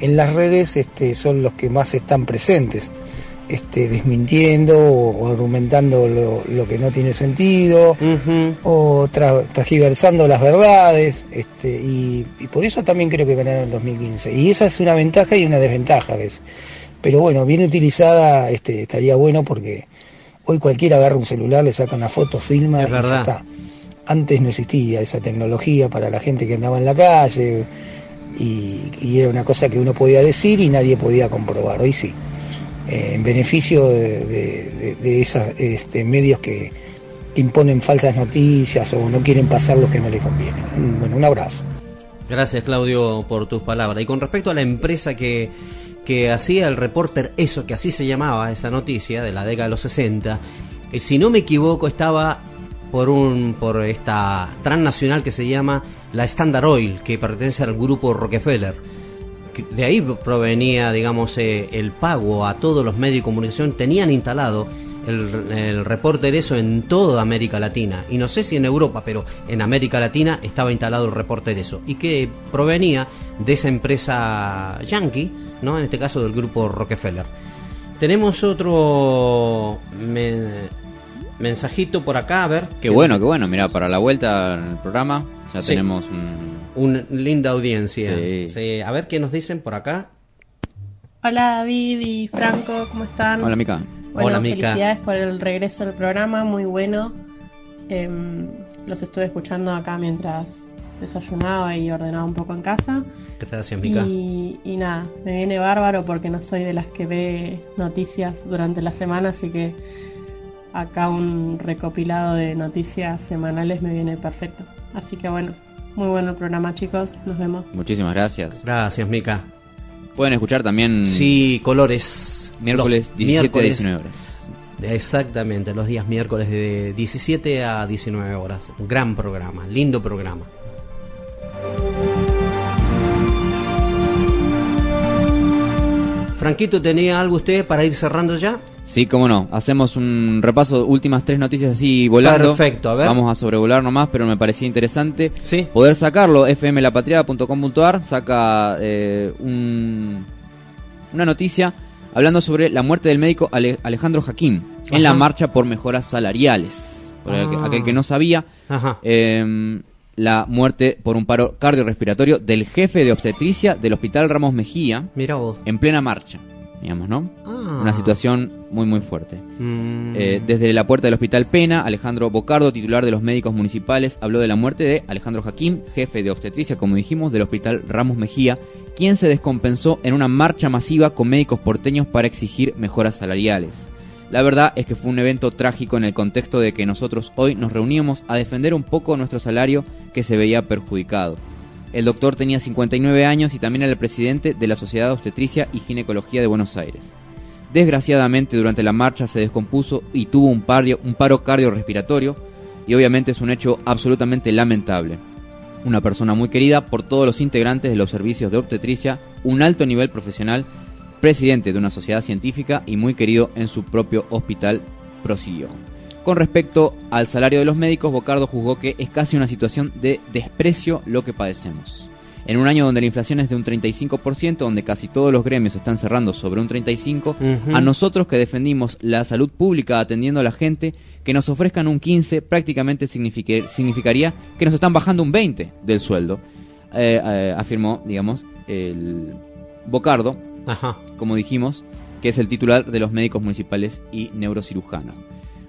en las redes este, son los que más están presentes, este, desmintiendo o, o argumentando lo, lo que no tiene sentido o tra- transgiversando las verdades este, y, y por eso también creo que ganaron el 2015. Y esa es una ventaja y una desventaja a veces. Pero bueno, bien utilizada este, estaría bueno porque hoy cualquiera agarra un celular, le saca una foto, filma y ya está. Antes no existía esa tecnología para la gente que andaba en la calle y, y era una cosa que uno podía decir y nadie podía comprobar. Hoy sí. Eh, en beneficio de, de, de- esos este, medios que, imponen falsas noticias o no quieren pasar lo que no le conviene. Bueno, un abrazo. Gracias Claudio por tus palabras. Y con respecto a la empresa que, que hacía el reporter, eso que así se llamaba esa noticia de la década de los 60, eh, si no me equivoco estaba por un por esta transnacional que se llama la Standard Oil, que pertenece al grupo Rockefeller. De ahí provenía, digamos, eh, el pago a todos los medios de comunicación. Tenían instalado el, el reporter eso en toda América Latina. Y no sé si en Europa, pero en América Latina estaba instalado el reporter eso. Y que provenía de esa empresa yankee, ¿no? En este caso del grupo Rockefeller. Tenemos otro men- mensajito por acá, a ver. Qué bueno, qué bueno. Mira, para la vuelta al programa ya Sí. tenemos un... Una linda audiencia. Sí. Sí, A ver qué nos dicen por acá. Hola David y Franco, ¿cómo están? Hola, Mica. Bueno, Hola, Mica. felicidades por el regreso al programa, muy bueno. Em, los estuve escuchando acá mientras desayunaba y ordenaba un poco en casa. Gracias, Mica. Y, y nada, me viene bárbaro porque no soy de las que ve noticias durante la semana, así que acá un recopilado de noticias semanales me viene perfecto. Así que bueno, muy bueno el programa chicos, nos vemos. Muchísimas gracias. Gracias, Mica. Pueden escuchar también... Sí, colores. Miércoles Los 17 a miércoles. 19 horas. Exactamente, los días miércoles de 17 a 19 horas. Un gran programa, lindo programa. Franquito, ¿tenía algo usted para ir cerrando ya? Sí, cómo no. Hacemos un repaso, últimas tres noticias así volando. Perfecto, a ver. Vamos a sobrevolar nomás, pero me parecía interesante Sí. poder sacarlo. fmlapatriada.com.ar saca eh, un- una noticia hablando sobre la muerte del médico Ale- Alejandro Jaquín en la marcha por mejoras salariales. Por aquel- aquel que no sabía, Ajá. eh, la muerte por un paro cardiorrespiratorio del jefe de obstetricia del Hospital Ramos Mejía Mira vos. en plena marcha. Digamos, ¿no? Ah. Una situación muy, muy fuerte. Mm. Eh, desde la puerta del Hospital Pena, Alejandro Bocardo, titular de los médicos municipales, habló de la muerte de Alejandro Jaquín, jefe de obstetricia, como dijimos, del Hospital Ramos Mejía, quien se descompensó en una marcha masiva con médicos porteños para exigir mejoras salariales. La verdad es que fue un evento trágico en el contexto de que nosotros hoy nos reuníamos a defender un poco nuestro salario que se veía perjudicado. El doctor tenía 59 años y también era presidente de la Sociedad de Obstetricia y Ginecología de Buenos Aires. Desgraciadamente durante la marcha se descompuso y tuvo un, pario- un paro cardiorrespiratorio y obviamente es un hecho absolutamente lamentable. Una persona muy querida por todos los integrantes de los servicios de obstetricia, un alto nivel profesional, presidente de una sociedad científica y muy querido en su propio hospital, prosiguió. Con respecto al salario de los médicos, Bocardo juzgó que es casi una situación de desprecio lo que padecemos. En un año donde la inflación es de un 35%, donde casi todos los gremios están cerrando sobre un 35%, Ujú. a nosotros que defendimos la salud pública atendiendo a la gente, que nos ofrezcan un 15 prácticamente signifique- significaría que nos están bajando un 20 del sueldo, eh, eh, afirmó, digamos, el Bocardo, Ajá. como dijimos, que es el titular de los médicos municipales y neurocirujano.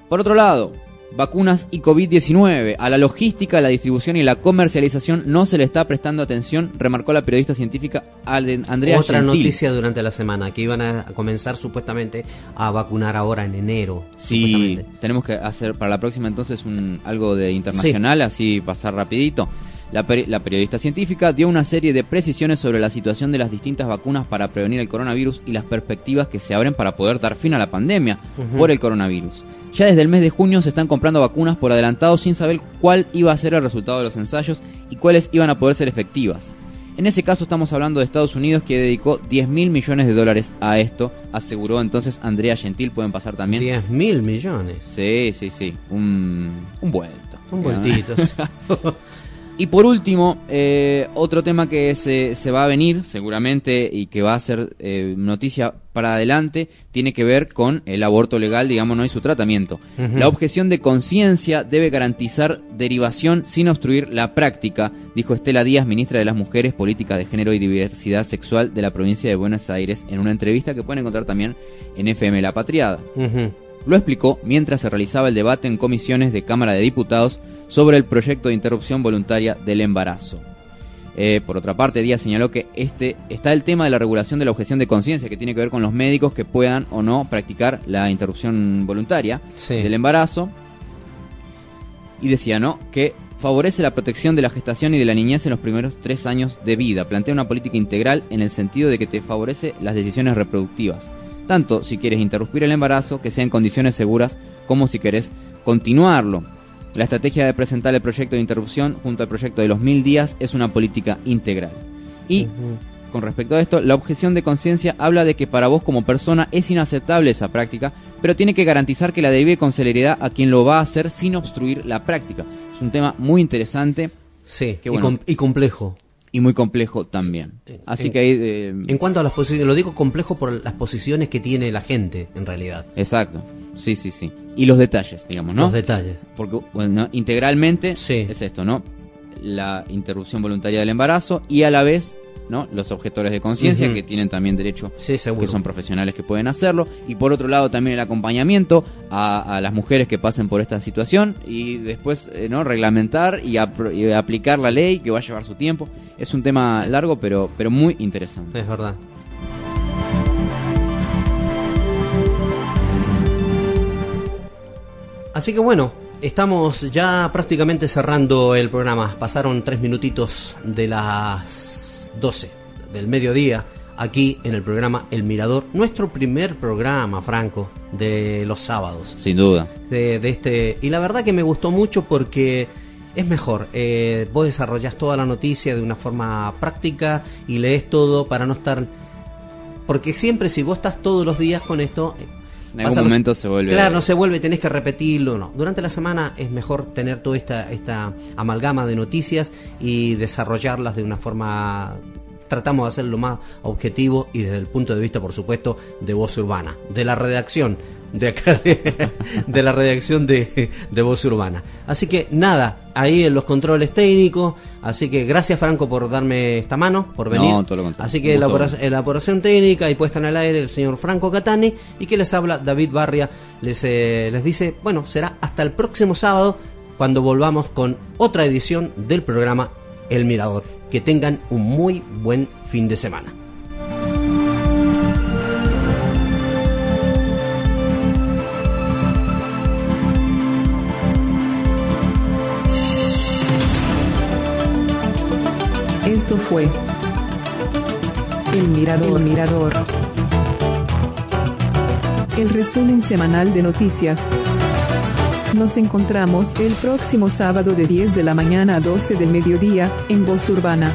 Por otro lado, vacunas y COVID-19. A la logística, la distribución y la comercialización no se le está prestando atención, remarcó la periodista científica Andrea Otra Gentil. noticia durante la semana, que iban a comenzar supuestamente a vacunar ahora en enero. Sí, tenemos que hacer para la próxima entonces un, algo de internacional, así pasar rapidito. La, peri- la periodista científica dio una serie de precisiones sobre la situación de las distintas vacunas para prevenir el coronavirus y las perspectivas que se abren para poder dar fin a la pandemia por el coronavirus. Ya desde el mes de junio se están comprando vacunas por adelantado sin saber cuál iba a ser el resultado de los ensayos y cuáles iban a poder ser efectivas. En ese caso estamos hablando de Estados Unidos que dedicó 10 mil millones de dólares a esto, aseguró entonces Andrea Gentil, pueden pasar también. 10 mil millones. Sí, sí, sí. Un, un vuelto. Un vueltito. Y por último, eh, otro tema que se, se va a venir seguramente y que va a ser eh, noticia para adelante tiene que ver con el aborto legal, digamos, ¿no? y su tratamiento. La objeción de conciencia debe garantizar derivación sin obstruir la práctica, dijo Estela Díaz, ministra de las Mujeres, Política de Género y Diversidad Sexual de la provincia de Buenos Aires, en una entrevista que pueden encontrar también en FM La Patriada. Lo explicó mientras se realizaba el debate en comisiones de Cámara de Diputados sobre el proyecto de interrupción voluntaria del embarazo. Eh, por otra parte, Díaz señaló que este está el tema de la regulación de la objeción de conciencia, que tiene que ver con los médicos que puedan o no practicar la interrupción voluntaria Sí. del embarazo. Y decía, ¿no? Que favorece la protección de la gestación y de la niñez en los primeros tres años de vida. Plantea una política integral en el sentido de que te favorece las decisiones reproductivas. Tanto si quieres interrumpir el embarazo, que sea en condiciones seguras, como si querés continuarlo. La estrategia de presentar el proyecto de interrupción junto al proyecto de los mil días es una política integral. Y con respecto a esto, la objeción de conciencia habla de que para vos como persona es inaceptable esa práctica, pero tiene que garantizar que la derive con celeridad a quien lo va a hacer sin obstruir la práctica. Es un tema muy interesante. Sí, que y, com- y complejo. y muy complejo también. Así En- que ahí... eh, En cuanto a las posiciones, lo digo complejo por las posiciones que tiene la gente, en realidad. Exacto. Sí, sí, sí. Y los detalles, digamos, ¿no? Los detalles. Porque, bueno, integralmente Sí. es esto, ¿no? La interrupción voluntaria del embarazo y a la vez, ¿no? Los objetores de conciencia que tienen también derecho, Sí, seguro. que son profesionales que pueden hacerlo. Y por otro lado también el acompañamiento a, a las mujeres que pasen por esta situación y después, eh, ¿no? Reglamentar y, y aplicar la ley que va a llevar su tiempo. Es un tema largo, pero, pero muy interesante. Es verdad. Así que bueno, estamos ya prácticamente cerrando el programa. Pasaron tres minutitos de las 12 del mediodía aquí en el programa El Mirador. Nuestro primer programa, Franco, de los sábados. Sin duda. de, de este y la verdad que me gustó mucho porque es mejor eh, vos desarrollás toda la noticia de una forma práctica y lees todo para no estar porque siempre si vos estás todos los días con esto En algún pasa los- momento se vuelve... Claro, no se vuelve, tenés que repetirlo, no. Durante la semana es mejor tener toda esta, esta amalgama de noticias y desarrollarlas de una forma tratamos de hacerlo lo más objetivo y desde el punto de vista, por supuesto, de voz urbana, de la redacción de acá de, de la redacción de, de Voz Urbana. Así que nada, ahí en los controles técnicos. Así que gracias Franco por darme esta mano, por venir. No, todo lo contrario. Así que la elaboración técnica y puesta en el aire el señor Franco Catani y que les habla David Barria. Les, eh, les dice, bueno, será hasta el próximo sábado cuando volvamos con otra edición del programa El Mirador. Que tengan un muy buen fin de semana. Esto fue El Mirador. El Mirador. El resumen semanal de noticias. Nos encontramos el próximo sábado de 10 de la mañana a 12 del mediodía en Voz Urbana.